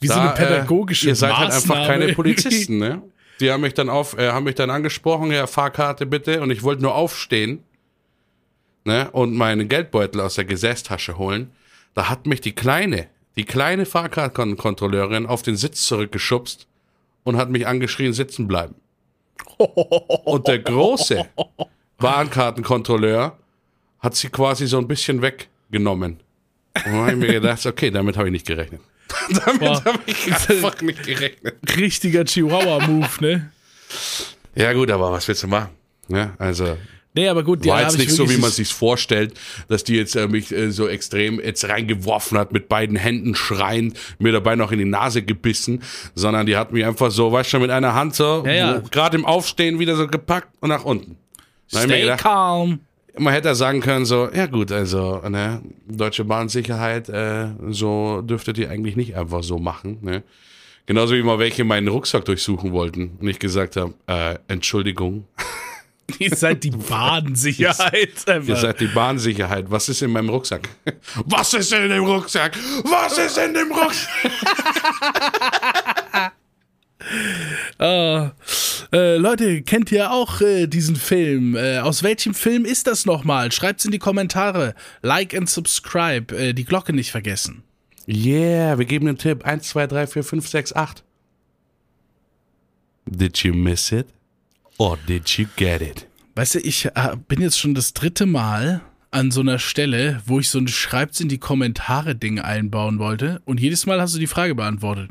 wie da, so eine pädagogische äh, Ihr seid halt einfach keine Polizisten, ne? Die haben mich dann auf, äh, haben mich dann angesprochen, ja, Fahrkarte bitte. Und ich wollte nur aufstehen, ne, und meinen Geldbeutel aus der Gesäßtasche holen. Da hat mich die kleine, die kleine Fahrkartenkontrolleurin auf den Sitz zurückgeschubst und hat mich angeschrien, sitzen bleiben. Und der große Bahnkartenkontrolleur hat sie quasi so ein bisschen weggenommen. Und dann habe ich mir gedacht, okay, damit habe ich nicht gerechnet. damit habe ich einfach nicht gerechnet. Richtiger Chihuahua-Move, ne? Ja gut, aber was willst du machen? Ja, also Nee, aber gut, war da jetzt nicht so, wie man sich vorstellt, dass die jetzt äh, mich äh, so extrem jetzt reingeworfen hat, mit beiden Händen schreiend, mir dabei noch in die Nase gebissen, sondern die hat mich einfach so, weißt du, mit einer Hand so, Ja, ja. gerade im Aufstehen wieder so gepackt und nach unten. Stay gedacht, calm. man hätte sagen können, so, ja gut, also, ne, Deutsche Bahnsicherheit, äh, so dürftet ihr eigentlich nicht einfach so machen, ne. Genauso wie mal welche meinen Rucksack durchsuchen wollten und ich gesagt habe, äh, Entschuldigung, Ihr seid die Badensicherheit. ihr seid die Bahnsicherheit, was ist in meinem Rucksack? Was ist in dem Rucksack? Was ist in dem Rucksack? Ah, äh, Leute, kennt ihr auch äh, diesen Film? Äh, aus welchem Film ist das nochmal? Schreibt's in die Kommentare. Like and subscribe. Äh, die Glocke nicht vergessen. Yeah, wir geben einen Tipp. 1, 2, 3, 4, 5, 6, 8. Did you miss it? Or did you get it? Weißt du, ich äh, bin jetzt schon das dritte Mal an so einer Stelle, wo ich so ein Schreibt's in die Kommentare-Ding einbauen wollte. Und jedes Mal hast du die Frage beantwortet.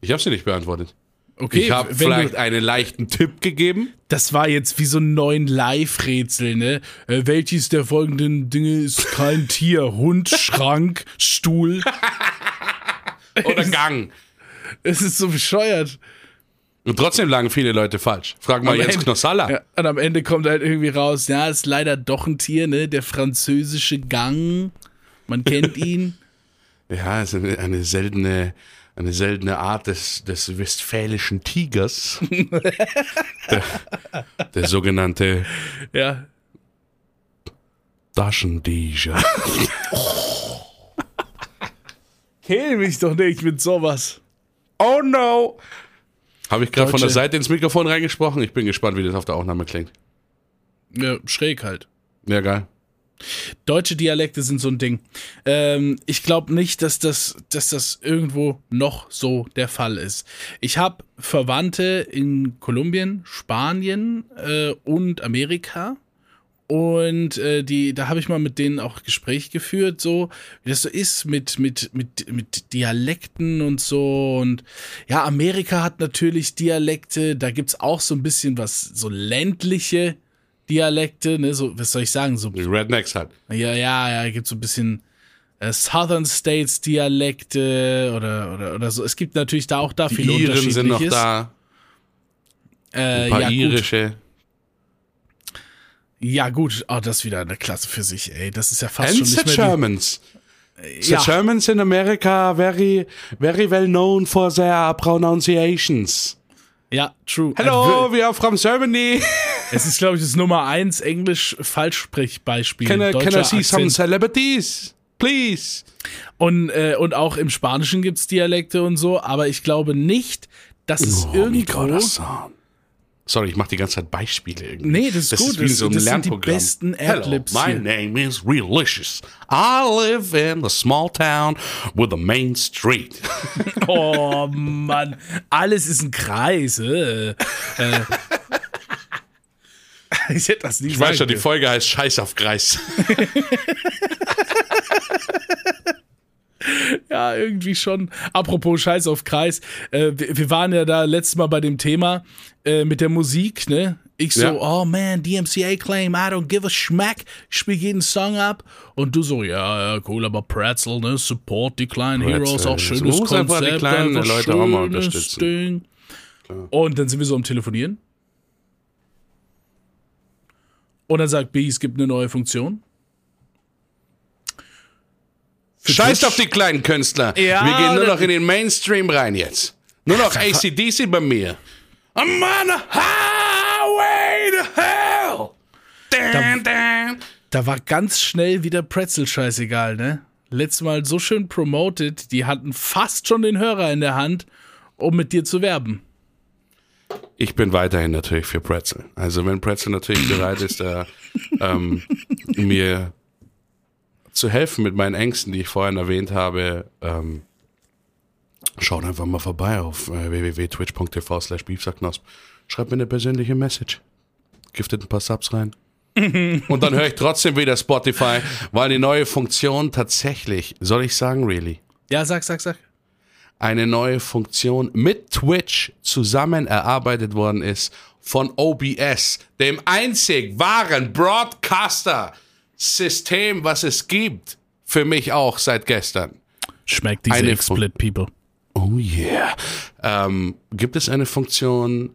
Ich habe sie nicht beantwortet. Okay, ich habe vielleicht du, einen leichten Tipp gegeben. das war jetzt wie so ein neuen Live-Rätsel, ne? Äh, welches der folgenden Dinge ist kein Tier? Hund, Schrank, Stuhl. Oder Gang. Es ist so bescheuert. Und trotzdem lagen viele Leute falsch. Frag mal Am Jens Ende- Knossalla. Ja, und am Ende kommt halt irgendwie raus, ja, ist leider doch ein Tier, ne? Der französische Gang. Man kennt ihn. Ja, es ist eine, eine seltene, eine seltene Art des, des westfälischen Tigers. der, der sogenannte ja. Taschentiger. Kill mich doch nicht mit sowas. Oh no! Habe ich gerade von der Seite ins Mikrofon reingesprochen? Ich bin gespannt, wie das auf der Aufnahme klingt. Ja, schräg halt. Ja, geil. Deutsche Dialekte sind so ein Ding. Ähm, ich glaube nicht, dass das, dass das irgendwo noch so der Fall ist. Ich habe Verwandte in Kolumbien, Spanien äh, und Amerika. Und äh, die, da habe ich mal mit denen auch Gespräch geführt, so wie das so ist mit, mit, mit, mit Dialekten und so. Und ja, Amerika hat natürlich Dialekte, da gibt's auch so ein bisschen was, so ländliche Dialekte, ne, so, was soll ich sagen, so Die Rednecks halt. ja, ja, ja, gibt so ein bisschen äh, Southern States Dialekte oder, oder, oder so. Es gibt natürlich da auch da Die viele Iren sind noch da. Äh, Ein paar ja, gut. Ja, gut. Oh, das ist wieder eine Klasse für sich, ey. Das ist ja fast And schon the nicht mehr Germans. die, The ja, Germans in America very, very well known for their pronunciations. ja, true. Hello, we are from Germany. Es ist, glaube ich, das Nummer eins Englisch Falschsprechbeispiel. Can I, can I see some Akzent. celebrities? Please. Und, äh, und auch im Spanischen gibt's Dialekte und so, aber ich glaube nicht, dass es Oh, mi irgendwo. Sorry, ich mache die ganze Zeit Beispiele irgendwie. Nee, das ist gut. wie Das- so ein das sind die Lernprogramm. besten Hello, Adlibs my hier. name is Relicious. I live in a small town with a main street. Oh Mann, alles ist ein Kreis. Äh. Äh. ich hätte das nicht Ich weiß schon, sagen die. Folge heißt Scheiß auf Kreis. Ja, irgendwie schon. Apropos Scheiß auf Kreis. Äh, wir, wir waren ja da letztes Mal bei dem Thema äh, mit der Musik, ne? Ich so, Ja. oh man, DMCA claim, I don't give a schmack. Ich spiel jeden Song ab. Und du so, ja, ja, cool, aber Pretzel, ne? Support die kleinen Pretzel. Heroes, auch Es schönes einfach Konzept. die kleinen einfach Leute auch mal unterstützen. Ding. Und dann sind wir so am Telefonieren. Und dann sagt B, es gibt eine neue Funktion. Scheiß auf die kleinen Künstler. Ja, Wir gehen nur noch in den Mainstream rein jetzt. Nur noch ACDC bei mir. I'm on a highway to hell. Dan, dan. Da war ganz schnell wieder Pretzel scheißegal, ne? Letztes Mal so schön promoted, die hatten fast schon den Hörer in der Hand, um mit dir zu werben. ich bin weiterhin natürlich für Pretzel. Also wenn Pretzel natürlich bereit ist, äh, ähm, mir zu helfen mit meinen Ängsten, die ich vorhin erwähnt habe, ähm, schaut einfach mal vorbei auf äh, www.twitch.tv slash beefsacknosp. Schreibt mir eine persönliche Message. Giftet ein paar Subs rein. Und dann höre ich trotzdem wieder Spotify, weil die neue Funktion tatsächlich, soll ich sagen, really? Ja, sag, sag, sag. Eine neue Funktion mit Twitch zusammen erarbeitet worden ist von OBS, dem einzig wahren Broadcaster-System, was es gibt. Für mich auch seit gestern. Schmeckt diese Eine Split People. Oh yeah. Ähm, gibt es eine Funktion,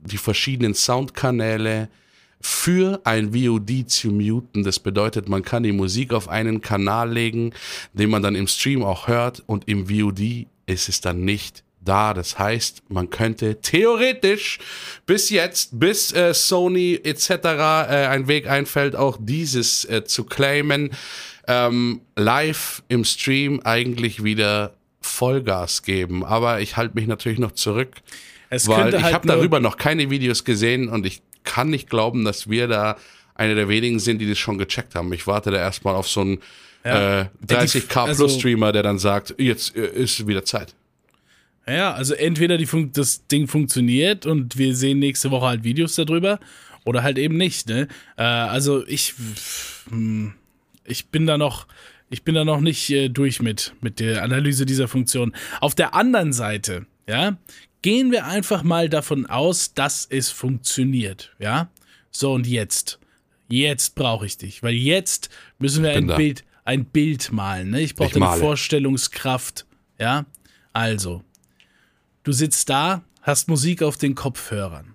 die verschiedenen Soundkanäle für ein VOD zu muten? Das bedeutet, man kann die Musik auf einen Kanal legen, den man dann im Stream auch hört und im VOD ist es dann nicht da. Das heißt, man könnte theoretisch bis jetzt, bis äh, Sony etc. Äh, ein Weg einfällt, auch dieses äh, zu claimen, ähm, live im Stream eigentlich wieder Vollgas geben. Aber ich halte mich natürlich noch zurück, Es weil ich halt habe darüber noch keine Videos gesehen und ich kann nicht glauben, dass wir da einer der wenigen sind, die das schon gecheckt haben. Ich warte da erstmal auf so einen Ja. äh, 30k Also- Plus Streamer, der dann sagt, jetzt äh, ist wieder Zeit. Ja, also entweder die Fun das Ding funktioniert und wir sehen nächste Woche halt Videos darüber oder halt eben nicht, ne? Äh, also ich, hm, ich bin da noch, ich bin da noch nicht äh, durch mit, mit der Analyse dieser Funktion. Auf der anderen Seite, ja, gehen wir einfach mal davon aus, dass es funktioniert, ja? So und jetzt. Jetzt brauche ich dich, weil jetzt müssen wir ein da. Bild, ein Bild malen, ne? Ich brauche Ich eine male. Vorstellungskraft, ja? Also, Du sitzt da, hast Musik auf den Kopfhörern.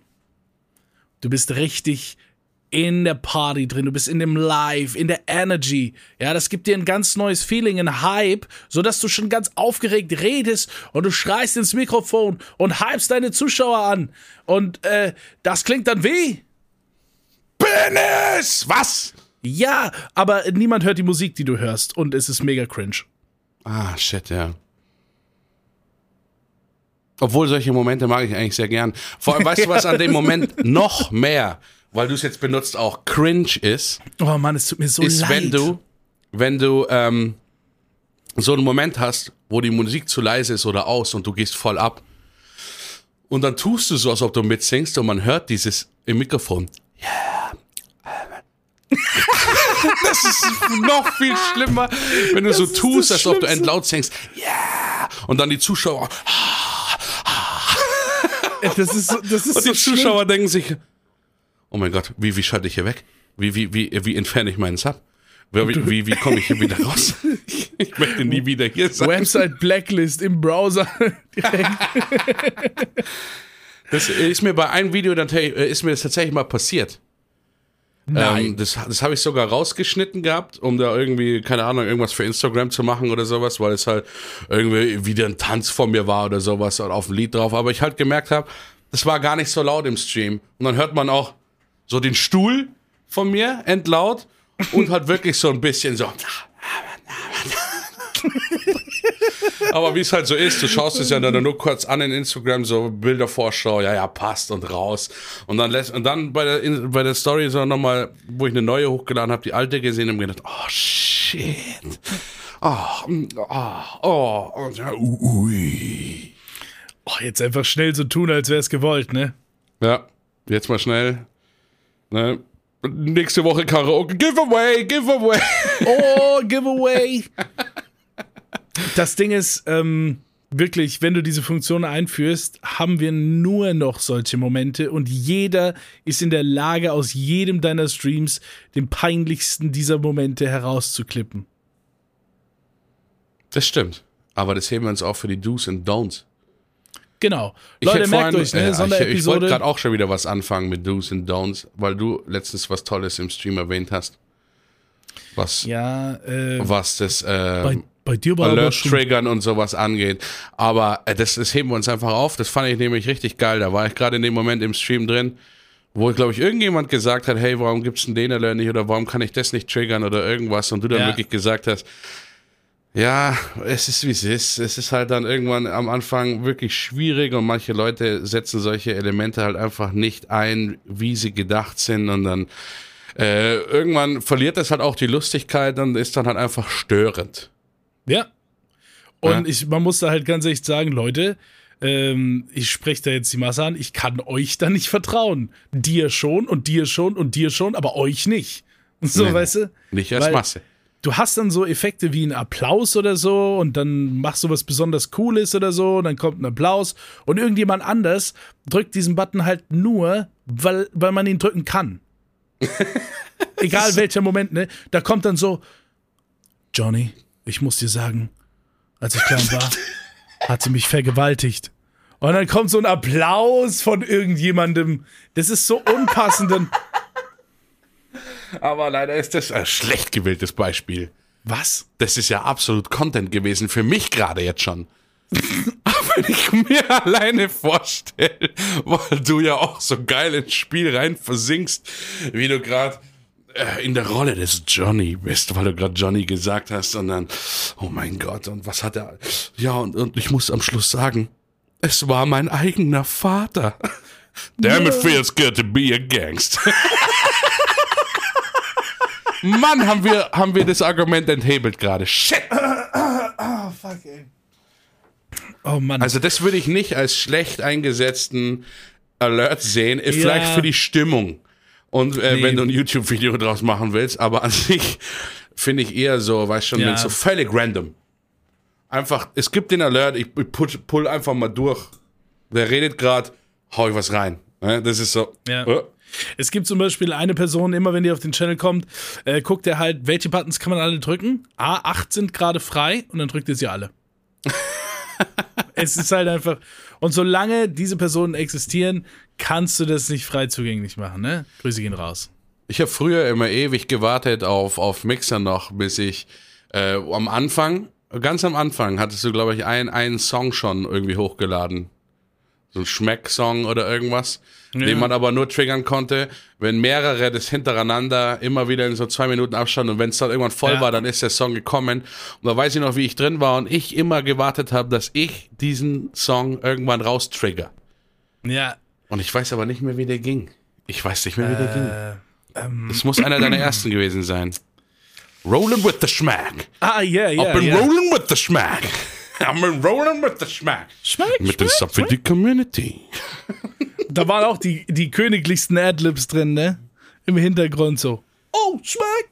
Du bist richtig in der Party drin, du bist in dem Live, in der Energy. Ja, das gibt dir ein ganz neues Feeling, ein Hype, sodass du schon ganz aufgeregt redest und du schreist ins Mikrofon und hypst deine Zuschauer an. Und äh, das klingt dann wie? Penis! Was? Ja, aber niemand hört die Musik, die du hörst und es ist mega cringe. Ah, shit, ja. Obwohl solche Momente mag ich eigentlich sehr gern. Vor allem, weißt du, was an dem Moment noch mehr, weil du es jetzt benutzt, auch cringe ist, Oh Mann, es tut mir so ist, leid. wenn du, wenn du ähm, so einen Moment hast, wo die Musik zu leise ist oder aus und du gehst voll ab. Und dann tust du so, als ob du mitsingst und man hört dieses im Mikrofon. Yeah. Das ist noch viel schlimmer, wenn du so ist tust, das als ob du Schlimmste. entlaut singst. Yeah. Und dann die Zuschauer. das ist, so- das ist Und so die schlimm. Zuschauer denken sich, oh mein Gott, wie, wie schalte ich hier weg? Wie, wie, wie, wie entferne ich meinen Sub? Wie, wie, wie, komme ich hier wieder raus? Ich möchte nie wieder hier sein. Website Blacklist im Browser. Das ist mir bei einem Video dann äh, ist mir das tatsächlich mal passiert. Ähm, das das habe ich sogar rausgeschnitten gehabt, um da irgendwie, keine Ahnung, irgendwas für Instagram zu machen oder sowas, weil es halt irgendwie wieder ein Tanz von mir war oder sowas und auf dem Lied drauf. Aber ich halt gemerkt habe, das war gar nicht so laut im Stream. Und dann hört man auch so den Stuhl von mir entlaut und halt wirklich so ein bisschen so. Aber wie es halt so ist, du schaust es ja dann nur kurz an in Instagram, so Bildervorschau, ja, ja, passt und raus. Und dann lässt, und dann bei der, in- bei der Story so nochmal, wo ich eine neue hochgeladen habe, die alte gesehen und mir gedacht, oh shit. Oh, oh, oh, oh, ja, ui. Oh, jetzt einfach schnell so tun, als wäre es gewollt, ne? Ja, jetzt mal schnell. Ne? Nächste Woche Karaoke. Giveaway, Giveaway. Oh, Giveaway! Das Ding ist, ähm, wirklich, wenn du diese Funktion einführst, haben wir nur noch solche Momente und jeder ist in der Lage, aus jedem deiner Streams den peinlichsten dieser Momente herauszuklippen. Das stimmt. Aber das heben wir uns auch für die Do's und Don'ts. Genau. Ich Leute, merkt vorhin, euch, ne? äh, ich, ich wollte gerade auch schon wieder was anfangen mit Do's und Don'ts, weil du letztens was Tolles im Stream erwähnt hast. Was, ja, äh, was das äh, bei, bei dir war. Alert-Triggern und sowas angeht. Aber äh, das, das heben wir uns einfach auf. Das fand ich nämlich richtig geil. Da war ich gerade in dem Moment im Stream drin, wo, glaube ich, irgendjemand gesagt hat, hey, warum gibt's denn den Alert nicht oder warum kann ich das nicht triggern oder irgendwas und du dann Ja. wirklich gesagt hast, Ja, es ist wie es ist. Es ist halt dann irgendwann am Anfang wirklich schwierig und manche Leute setzen solche Elemente halt einfach nicht ein, wie sie gedacht sind und dann äh, irgendwann verliert es halt auch die Lustigkeit und ist dann halt einfach störend. Ja. Und Ja. ich, man muss da halt ganz echt sagen, Leute, ähm, ich spreche da jetzt die Masse an, ich kann euch da nicht vertrauen. Dir schon und dir schon und dir schon, aber euch nicht. Und so, Nee, weißt du? Nicht als Weil- Masse. du hast dann so Effekte wie ein Applaus oder so und dann machst du was besonders Cooles oder so und dann kommt ein Applaus und irgendjemand anders drückt diesen Button halt nur, weil, weil man ihn drücken kann. Egal welcher Moment, ne? Da kommt dann so, Johnny, ich muss dir sagen, als ich klein war, hat sie mich vergewaltigt. Und dann kommt so ein Applaus von irgendjemandem. Das ist so unpassend. Aber leider ist das ein schlecht gewähltes Beispiel. was? Das ist ja absolut Content gewesen für mich gerade jetzt schon. Aber wenn ich mir alleine vorstelle, weil du ja auch so geil ins Spiel rein versinkst, wie du gerade äh, in der Rolle des Johnny bist, weil du gerade Johnny gesagt hast und dann, oh mein Gott, und was hat er? Ja, und, und ich muss am Schluss sagen, es war mein eigener Vater. Damn, it feels good to be a gangster. Mann, haben wir, haben wir das Argument enthebelt gerade. Shit! Oh Mann. Also das würde ich nicht als schlecht eingesetzten Alert sehen, äh, vielleicht Ja. für die Stimmung. Und äh, Nee. wenn du ein YouTube-Video draus machen willst, aber an sich finde ich eher so, weißt schon, Ja. so völlig random. Einfach, es gibt den Alert, ich put, pull einfach mal durch. Der redet gerade, hau ich was rein. Ne, Das ist so. Ja. äh, Es gibt zum Beispiel eine Person, immer wenn die auf den Channel kommt, äh, guckt er halt, welche Buttons kann man alle drücken. A, acht sind gerade frei und dann drückt er sie alle. es ist halt einfach. Und solange diese Personen existieren, kannst du das nicht frei zugänglich machen, ne? Grüße gehen raus. Ich habe früher immer ewig gewartet auf, auf Mixer noch, bis ich äh, am Anfang, ganz am Anfang, hattest du, glaube ich, ein, einen Song schon irgendwie hochgeladen. So ein Schmeck-Song oder irgendwas, den man aber nur triggern konnte, wenn mehrere das hintereinander immer wieder in so zwei Minuten Abstand und wenn es dann irgendwann voll Ja. war, dann ist der Song gekommen. Und da weiß ich noch, wie ich drin war und ich immer gewartet habe, dass ich diesen Song irgendwann raustrigger. Ja. Und ich weiß aber nicht mehr, wie der ging. Ich weiß nicht mehr, wie der ging. ähm. Es muss einer deiner ersten gewesen sein. Rolling with the Schmack. Ah, ja, ja. I've been ja. rolling with the Schmack. I've been rolling with the Schmack. Schmeck, Mit der schmeck, Sub für die Community. Da waren auch die, die königlichsten Adlibs drin, ne? Im Hintergrund so. Oh, schmeck!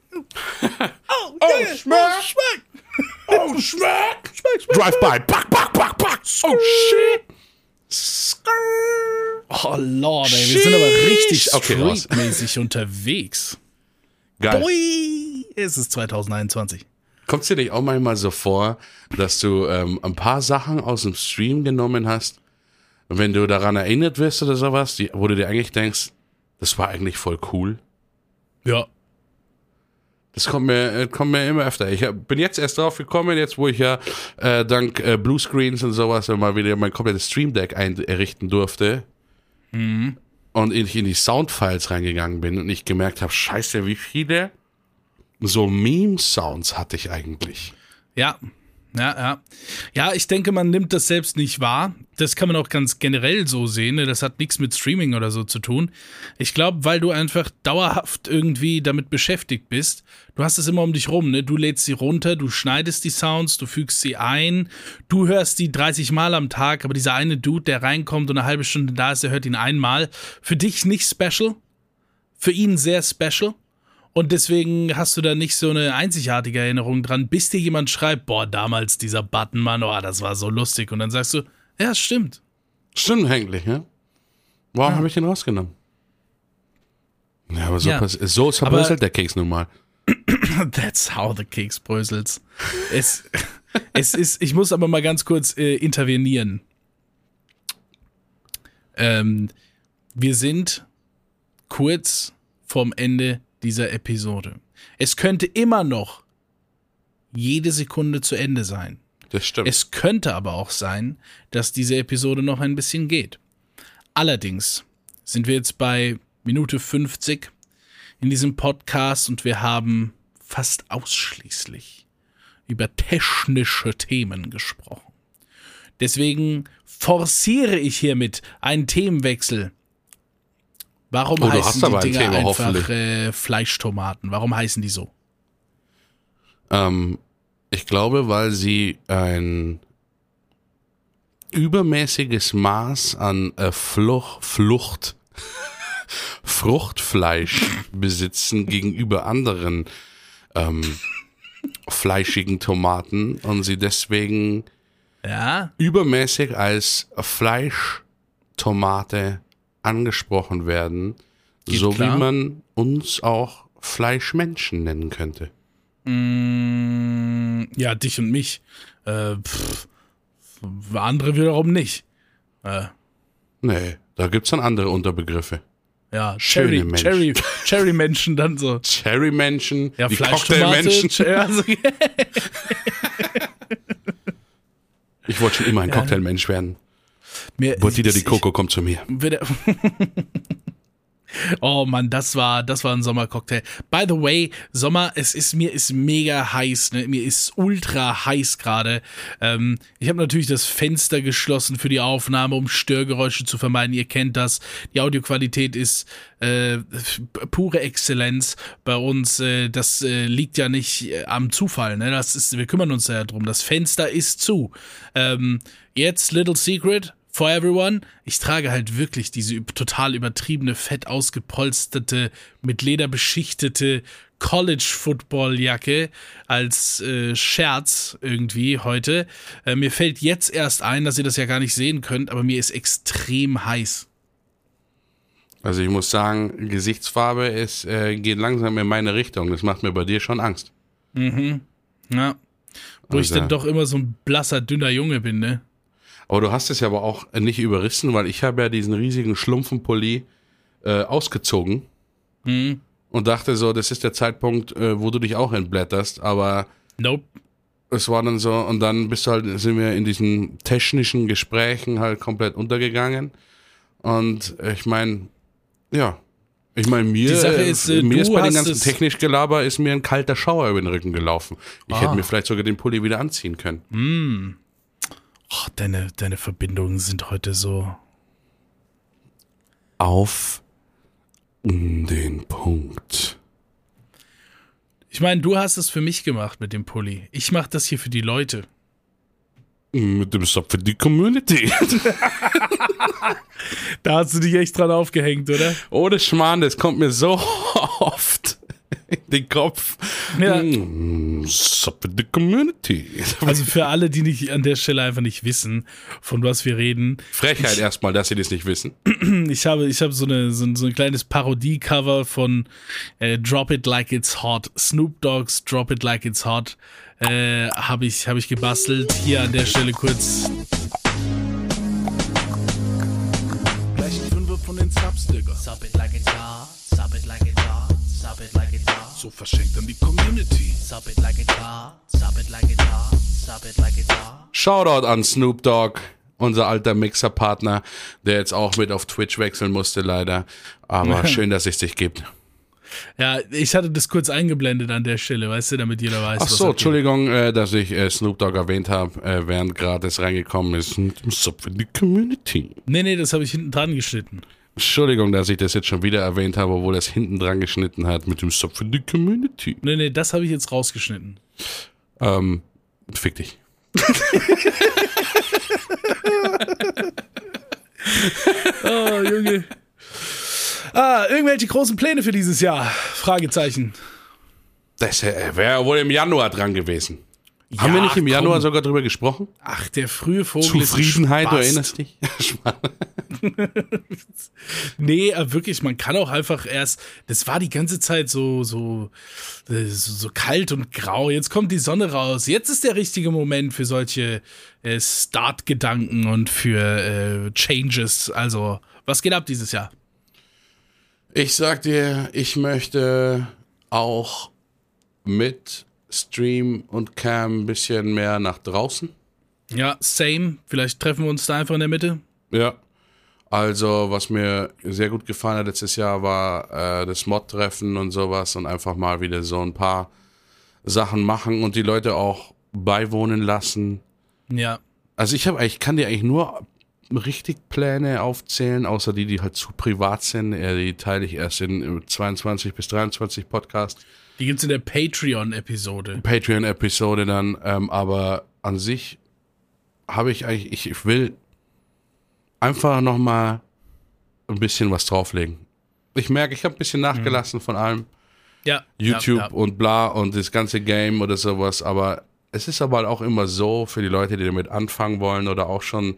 Oh, yeah, schmeck. Oh, schmeck! Oh, Schmack. Schmeck, schmeck! Drive by. Pack, pack, pack, pack. Oh, shit. Oh Lord, ey, wir sind aber richtig. Okay, streetmäßig unterwegs. Geil. Ui, es ist 2021. Kommt es dir nicht auch manchmal so vor, dass du ähm, ein paar Sachen aus dem Stream genommen hast, und wenn du daran erinnert wirst oder sowas, die, wo du dir eigentlich denkst, das war eigentlich voll cool? Ja. Das kommt mir, äh, kommt mir immer öfter. Ich bin jetzt erst drauf gekommen, jetzt wo ich ja äh, dank äh, Bluescreens und sowas mal wieder mein komplettes Stream Deck einrichten durfte und ich in die Soundfiles reingegangen bin und ich gemerkt habe, scheiße, wie viele so Meme-Sounds hatte ich eigentlich. Ja. Ja, ja. Ja, ich denke, man nimmt das selbst nicht wahr. Das kann man auch ganz generell so sehen. ne? Das hat nichts mit Streaming oder so zu tun. Ich glaube, weil du einfach dauerhaft irgendwie damit beschäftigt bist. Du hast es immer um dich rum, ne? Du lädst sie runter, du schneidest die Sounds, du fügst sie ein, du hörst die 30 Mal am Tag, aber dieser eine Dude, der reinkommt und eine halbe Stunde da ist, der hört ihn einmal. Für dich nicht special, für ihn sehr special. Und deswegen hast du da nicht so eine einzigartige Erinnerung dran, bis dir jemand schreibt, boah, damals dieser Button, Mann, oh, das war so lustig. Und dann sagst du, ja, stimmt. Stimmt eigentlich, ja? Warum habe ich den rausgenommen? Ja, aber so, Ja. so zerbröselt der Keks nun mal. That's how the cakes brösels. Es, es ist, ich muss aber mal ganz kurz äh, intervenieren. Ähm, wir sind kurz vorm Ende dieser Episode. Es könnte immer noch jede Sekunde zu Ende sein. Das stimmt. Es könnte aber auch sein, dass diese Episode noch ein bisschen geht. Allerdings sind wir jetzt bei Minute 50 in diesem Podcast und wir haben fast ausschließlich über technische Themen gesprochen. Deswegen forciere ich hiermit einen Themenwechsel. Warum Oh, heißen die Dinger Thema, einfach äh, Fleischtomaten? Warum heißen die so? Ähm, ich glaube, weil sie ein übermäßiges Maß an äh, Fluch, Flucht, Fruchtfleisch besitzen gegenüber anderen ähm, fleischigen Tomaten und sie deswegen Ja, übermäßig als Fleischtomate angesprochen werden, Geht so klar. wie man uns auch Fleischmenschen nennen könnte. Mm, ja, dich und mich. Äh, pff, andere wiederum nicht. Äh, Nee, da gibt's dann andere Unterbegriffe. ja, Cherry, Menschen. Cherry, Cherry Menschen dann so. Cherry-Menschen, Ja, die. Cocktailmenschen. Also, Ich wollte schon immer ein Cocktailmensch werden. Mir, Botita die Coco kommt zu mir. Oh Mann, das war, das war ein Sommercocktail. By the way, Sommer, es ist mir ist mega heiß, ne? Mir ist ultra heiß gerade. Ähm, ich habe natürlich das Fenster geschlossen für die Aufnahme, um Störgeräusche zu vermeiden. Ihr kennt das. Die Audioqualität ist äh, pure Exzellenz bei uns. Äh, das äh, liegt ja nicht äh, am Zufall. Ne? Das ist, wir kümmern uns ja drum. Das Fenster ist zu. Ähm, jetzt Little Secret for everyone. Ich trage halt wirklich diese total übertriebene, fett ausgepolsterte, mit Leder beschichtete College-Football-Jacke als äh, Scherz irgendwie heute. Äh, mir fällt jetzt erst ein, dass ihr das ja gar nicht sehen könnt, aber mir ist extrem heiß. Also ich muss sagen, Gesichtsfarbe ist, äh, geht langsam in meine Richtung. Das macht mir bei dir schon Angst. Ja. Wo ich Also- dann doch immer so ein blasser, dünner Junge bin, ne? Aber du hast es ja aber auch nicht überrissen, weil ich habe ja diesen riesigen Schlumpfenpulli äh, ausgezogen Mhm. und dachte so, das ist der Zeitpunkt, äh, wo du dich auch entblätterst. Aber Nope. es war dann so, und dann bist du halt, sind wir in diesen technischen Gesprächen halt komplett untergegangen. Und ich meine, ja. Ich meine, mir, ist, äh, mir ist bei dem ganzen technisch Gelaber ist mir ein kalter Schauer über den Rücken gelaufen. Ich Ah. hätte mir vielleicht sogar den Pulli wieder anziehen können. Oh, deine, deine Verbindungen sind heute so. Auf den Punkt. Ich meine, du hast es für mich gemacht mit dem Pulli. Ich mache das hier für die Leute. Mit dem Stop für die Community. Da hast du dich echt dran aufgehängt, oder? Ohne Schmarrn, das kommt mir so oft in den Kopf. Ja. Mm, für die Community. Also für alle, die nicht an der Stelle einfach nicht wissen, von was wir reden. Frechheit erstmal, dass sie das nicht wissen. Ich habe, ich habe so, eine, so, ein, so ein kleines Parodie-Cover von äh, Drop It Like It's Hot. Snoop Dogg's Drop It Like It's Hot. Äh, habe ich, hab ich gebastelt. Hier an der Stelle kurz. Verschenkt an die Community. sup it like it's hot, sup it like it's hot, sup it like it's hot. Shoutout an Snoop Dogg, unser alter Mixerpartner, der jetzt auch mit auf Twitch wechseln musste, leider. Aber schön, dass es dich gibt. Ja, ich hatte das kurz eingeblendet an der Stelle, weißt du, damit jeder weiß, Ach was so. Entschuldigung, äh, dass ich äh, Snoop Dogg erwähnt habe, äh, während gerade es reingekommen ist. Sub für die Community. Nee, nee, das habe ich hinten dran geschnitten. Entschuldigung, dass ich das jetzt schon wieder erwähnt habe, obwohl das hinten dran geschnitten hat mit dem Sub für die Community. Nee, nee, das habe ich jetzt rausgeschnitten. Ähm, fick dich. Oh, Junge. Ah, irgendwelche großen Pläne für dieses Jahr? Fragezeichen. Das äh, wäre wohl im Januar dran gewesen. Haben wir nicht im komm. Januar sogar drüber gesprochen? Ach, der frühe Vogel Zufriedenheit, du erinnerst dich? Nee, aber wirklich, man kann auch einfach erst, das war die ganze Zeit so, so, äh, so, so kalt und grau. Jetzt kommt die Sonne raus. Jetzt ist der richtige Moment für solche äh, Start-Gedanken und für äh, Changes. Also, was geht ab dieses Jahr? Ich sag dir, ich möchte auch mit Stream und Cam ein bisschen mehr nach draußen. Ja, same. Vielleicht treffen wir uns da einfach in der Mitte. Ja. Also, was mir sehr gut gefallen hat letztes Jahr, war äh, das Mod-Treffen und sowas und einfach mal wieder so ein paar Sachen machen und die Leute auch beiwohnen lassen. Ja. Also ich habe ich kann dir eigentlich nur richtig Pläne aufzählen, außer die, die halt zu privat sind. Äh, Die teile ich erst in 22 bis 23 Podcast. Die gibt's in der Patreon-Episode. Patreon-Episode dann, ähm, aber an sich habe ich eigentlich, ich, ich will einfach nochmal ein bisschen was drauflegen. Ich merke, ich habe ein bisschen nachgelassen von allem. Ja. YouTube Ja, ja. und bla und das ganze Game oder sowas, aber es ist aber auch immer so für die Leute, die damit anfangen wollen oder auch schon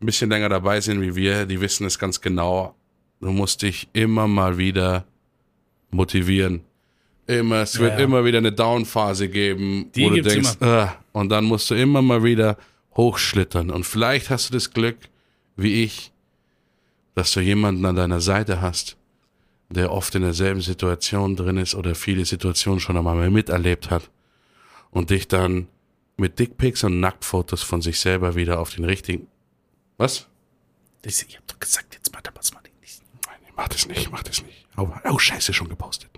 ein bisschen länger dabei sind wie wir, die wissen es ganz genau. Du musst dich immer mal wieder motivieren. Immer, es wird ja. immer wieder eine Down-Phase geben, Die wo du denkst, ah, und dann musst du immer mal wieder hochschlittern. Und vielleicht hast du das Glück, wie ich, dass du jemanden an deiner Seite hast, der oft in derselben Situation drin ist oder viele Situationen schon einmal miterlebt hat und dich dann mit Dickpics und Nacktfotos von sich selber wieder auf den richtigen. Was? Ich, hab doch gesagt, jetzt mach das mal nicht. Nein, mach das nicht, mach das nicht. Oh, oh scheiße, schon gepostet.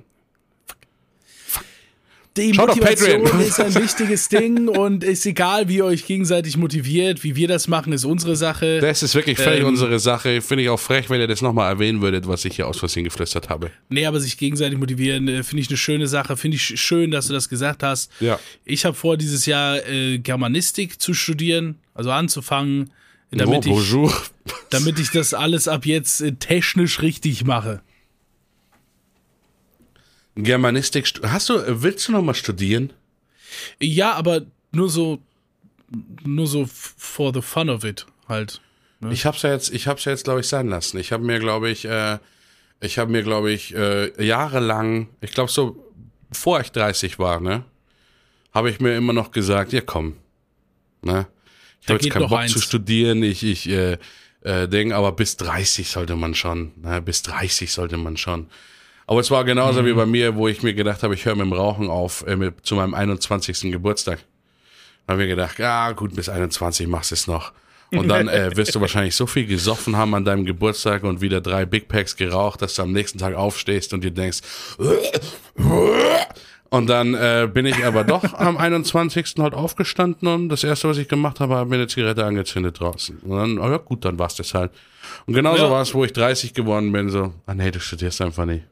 Die Schaut auf Motivation Patreon. ist ein wichtiges Ding und ist egal, wie ihr euch gegenseitig motiviert, wie wir das machen, ist unsere Sache. Das ist wirklich völlig Ähm, unsere Sache. Finde ich auch frech, wenn ihr das nochmal erwähnen würdet, was ich hier aus Versehen geflüstert habe. Nee, aber sich gegenseitig motivieren, äh, finde ich eine schöne Sache. Finde ich sch- schön, dass du das gesagt hast. Ja. Ich habe vor, dieses Jahr äh, Germanistik zu studieren, also anzufangen, damit, oh, ich, damit ich das alles ab jetzt äh, technisch richtig mache. Germanistik. Hast du, willst du nochmal studieren? Ja, aber nur so, nur so for the fun of it halt. Ich hab's ja jetzt, ich hab's ja jetzt, glaube ich, sein lassen. Ich habe mir, glaube ich, äh, ich habe mir, glaube ich, äh, jahrelang, ich glaube so, bevor ich 30 war, ne, habe ich mir immer noch gesagt, ja komm, ne, ich habe jetzt keinen Bock eins. zu studieren, ich, ich äh, äh, denke, aber bis 30 sollte man schon, ne, bis 30 sollte man schon. Aber es war genauso Mhm. wie bei mir, wo ich mir gedacht habe, ich höre mit dem Rauchen auf, äh, mit, zu meinem 21. Geburtstag. Da habe ich mir gedacht, ja gut, bis 21 machst du es noch. Und dann äh, wirst du wahrscheinlich so viel gesoffen haben an deinem Geburtstag und wieder drei Big Packs geraucht, dass du am nächsten Tag aufstehst und dir denkst, und dann äh, bin ich aber doch am 21. halt aufgestanden und das erste, was ich gemacht habe, habe mir eine Zigarette angezündet draußen. Und dann, oh ja gut, dann war's das halt. Und genauso Ja. war es, wo ich 30 geworden bin, so, ah nee, du studierst einfach nicht.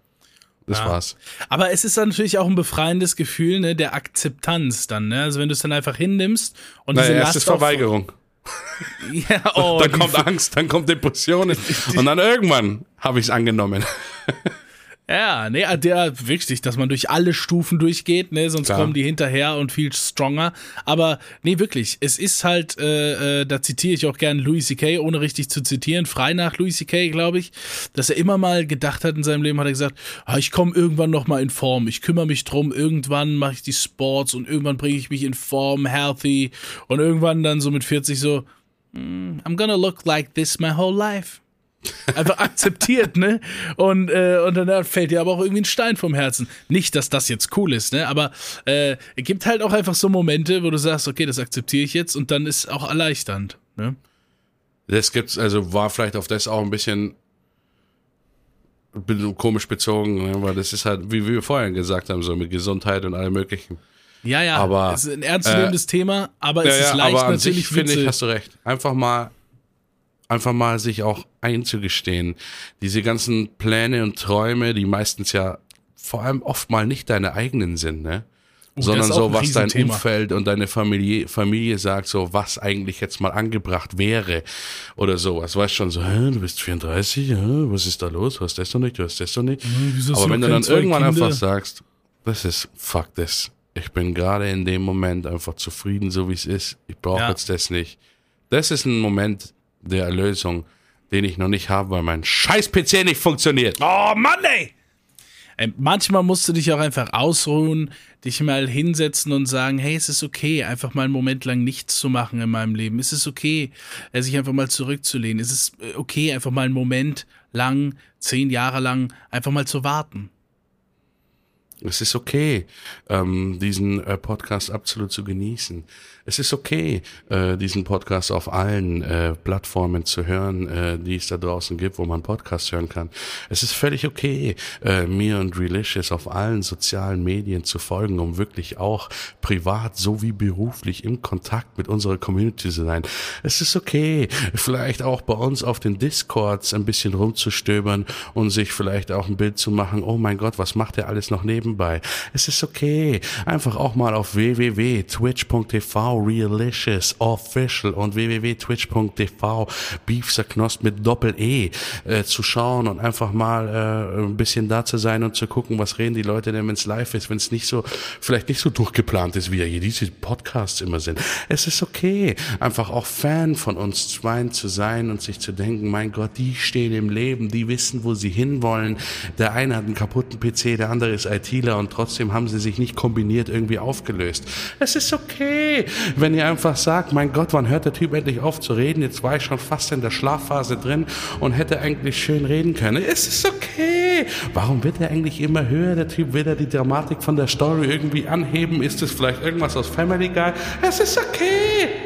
Das war's. Aber es ist dann natürlich auch ein befreiendes Gefühl ne, der Akzeptanz dann. Ne? Also wenn du es dann einfach hinnimmst und Na, diese erst ist Last Verweigerung. Ja, oh, dann kommt Angst, dann kommt Depressionen. Und dann irgendwann habe ich es angenommen. Ja, nee, der wichtig, dass man durch alle Stufen durchgeht, ne, sonst Klar. kommen die hinterher und viel stronger. Aber nee, wirklich, es ist halt, äh, äh, da zitiere ich auch gern Louis C.K., ohne richtig zu zitieren, frei nach Louis C.K., glaube ich, dass er immer mal gedacht hat in seinem Leben, hat er gesagt, ah, ich komme irgendwann noch mal in Form, ich kümmere mich drum, irgendwann mache ich die Sports und irgendwann bringe ich mich in Form, healthy und irgendwann dann so mit 40 so, "Mm, I'm gonna look like this my whole life einfach akzeptiert, ne? Und, äh, und dann fällt dir aber auch irgendwie ein Stein vom Herzen. Nicht, dass das jetzt cool ist, ne? Aber äh, es gibt halt auch einfach so Momente, wo du sagst, okay, das akzeptiere ich jetzt und dann ist auch erleichternd, ne? Das gibt's, also war vielleicht auf das auch ein bisschen komisch bezogen, ne? weil das ist halt, wie wir vorhin gesagt haben, so mit Gesundheit und allem möglichen. Ja, ja, Aber, es ist ein ernstzunehmendes Thema, aber es ist leicht aber an natürlich finde ich, hast du recht. Einfach mal, einfach mal sich auch einzugestehen. Diese ganzen Pläne und Träume, die meistens ja vor allem oft mal nicht deine eigenen sind, ne? Sondern Oh, auch so, was dein. Umfeld und deine Familie, Familie sagt, so was eigentlich jetzt mal angebracht wäre oder sowas. Weißt schon so, hä, du bist 34, hä, was ist da los? Du hast das noch nicht, du hast das noch nicht. hast Aber wenn du dann irgendwann Kinder? einfach sagst, das ist, fuck this. Ich bin gerade in dem Moment einfach zufrieden, so wie es ist. Ich brauche Ja. jetzt das nicht. Das ist ein Moment der Erlösung, den ich noch nicht habe, weil mein scheiß PC nicht funktioniert. Oh Mann, ey! Ey, Manchmal musst du dich auch einfach ausruhen, dich mal hinsetzen und sagen, hey, es ist okay, einfach mal einen Moment lang nichts zu machen in meinem Leben. Es ist okay, äh, sich einfach mal zurückzulehnen. Es ist äh, okay, einfach mal einen Moment lang, zehn Jahre lang, einfach mal zu warten. Es ist okay, ähm, diesen äh, Podcast absolut zu genießen. Es ist okay, äh, diesen Podcast auf allen äh, Plattformen zu hören, äh, die es da draußen gibt, wo man Podcasts hören kann. Es ist völlig okay, äh, mir und Relicious auf allen sozialen Medien zu folgen, um wirklich auch privat sowie beruflich im Kontakt mit unserer Community zu sein. Es ist okay, vielleicht auch bei uns auf den Discords ein bisschen rumzustöbern und sich vielleicht auch ein Bild zu machen, oh mein Gott, was macht er alles noch nebenbei? Es ist okay, einfach auch mal auf www.twitch.tv Realicious Official und www.twitch.tv Beefserknost mit Doppel-E äh, zu schauen und einfach mal äh, ein bisschen da zu sein und zu gucken, was reden die Leute denn, wenn es live ist, wenn es nicht so, vielleicht nicht so durchgeplant ist, wie ja hier diese Podcasts immer sind. Es ist okay, einfach auch Fan von uns zweien zu sein und sich zu denken, mein Gott, die stehen im Leben, die wissen, wo sie hinwollen. Der eine hat einen kaputten PC, der andere ist ITler und trotzdem haben sie sich nicht kombiniert irgendwie aufgelöst. Es ist okay, wenn ihr einfach sagt, mein Gott, wann hört der Typ endlich auf zu reden? Jetzt war ich schon fast in der Schlafphase drin und hätte eigentlich schön reden können. Es ist okay. Warum wird er eigentlich immer höher? Der Typ will er die Dramatik von der Story irgendwie anheben. Ist es vielleicht irgendwas aus Family Guy? Es ist okay.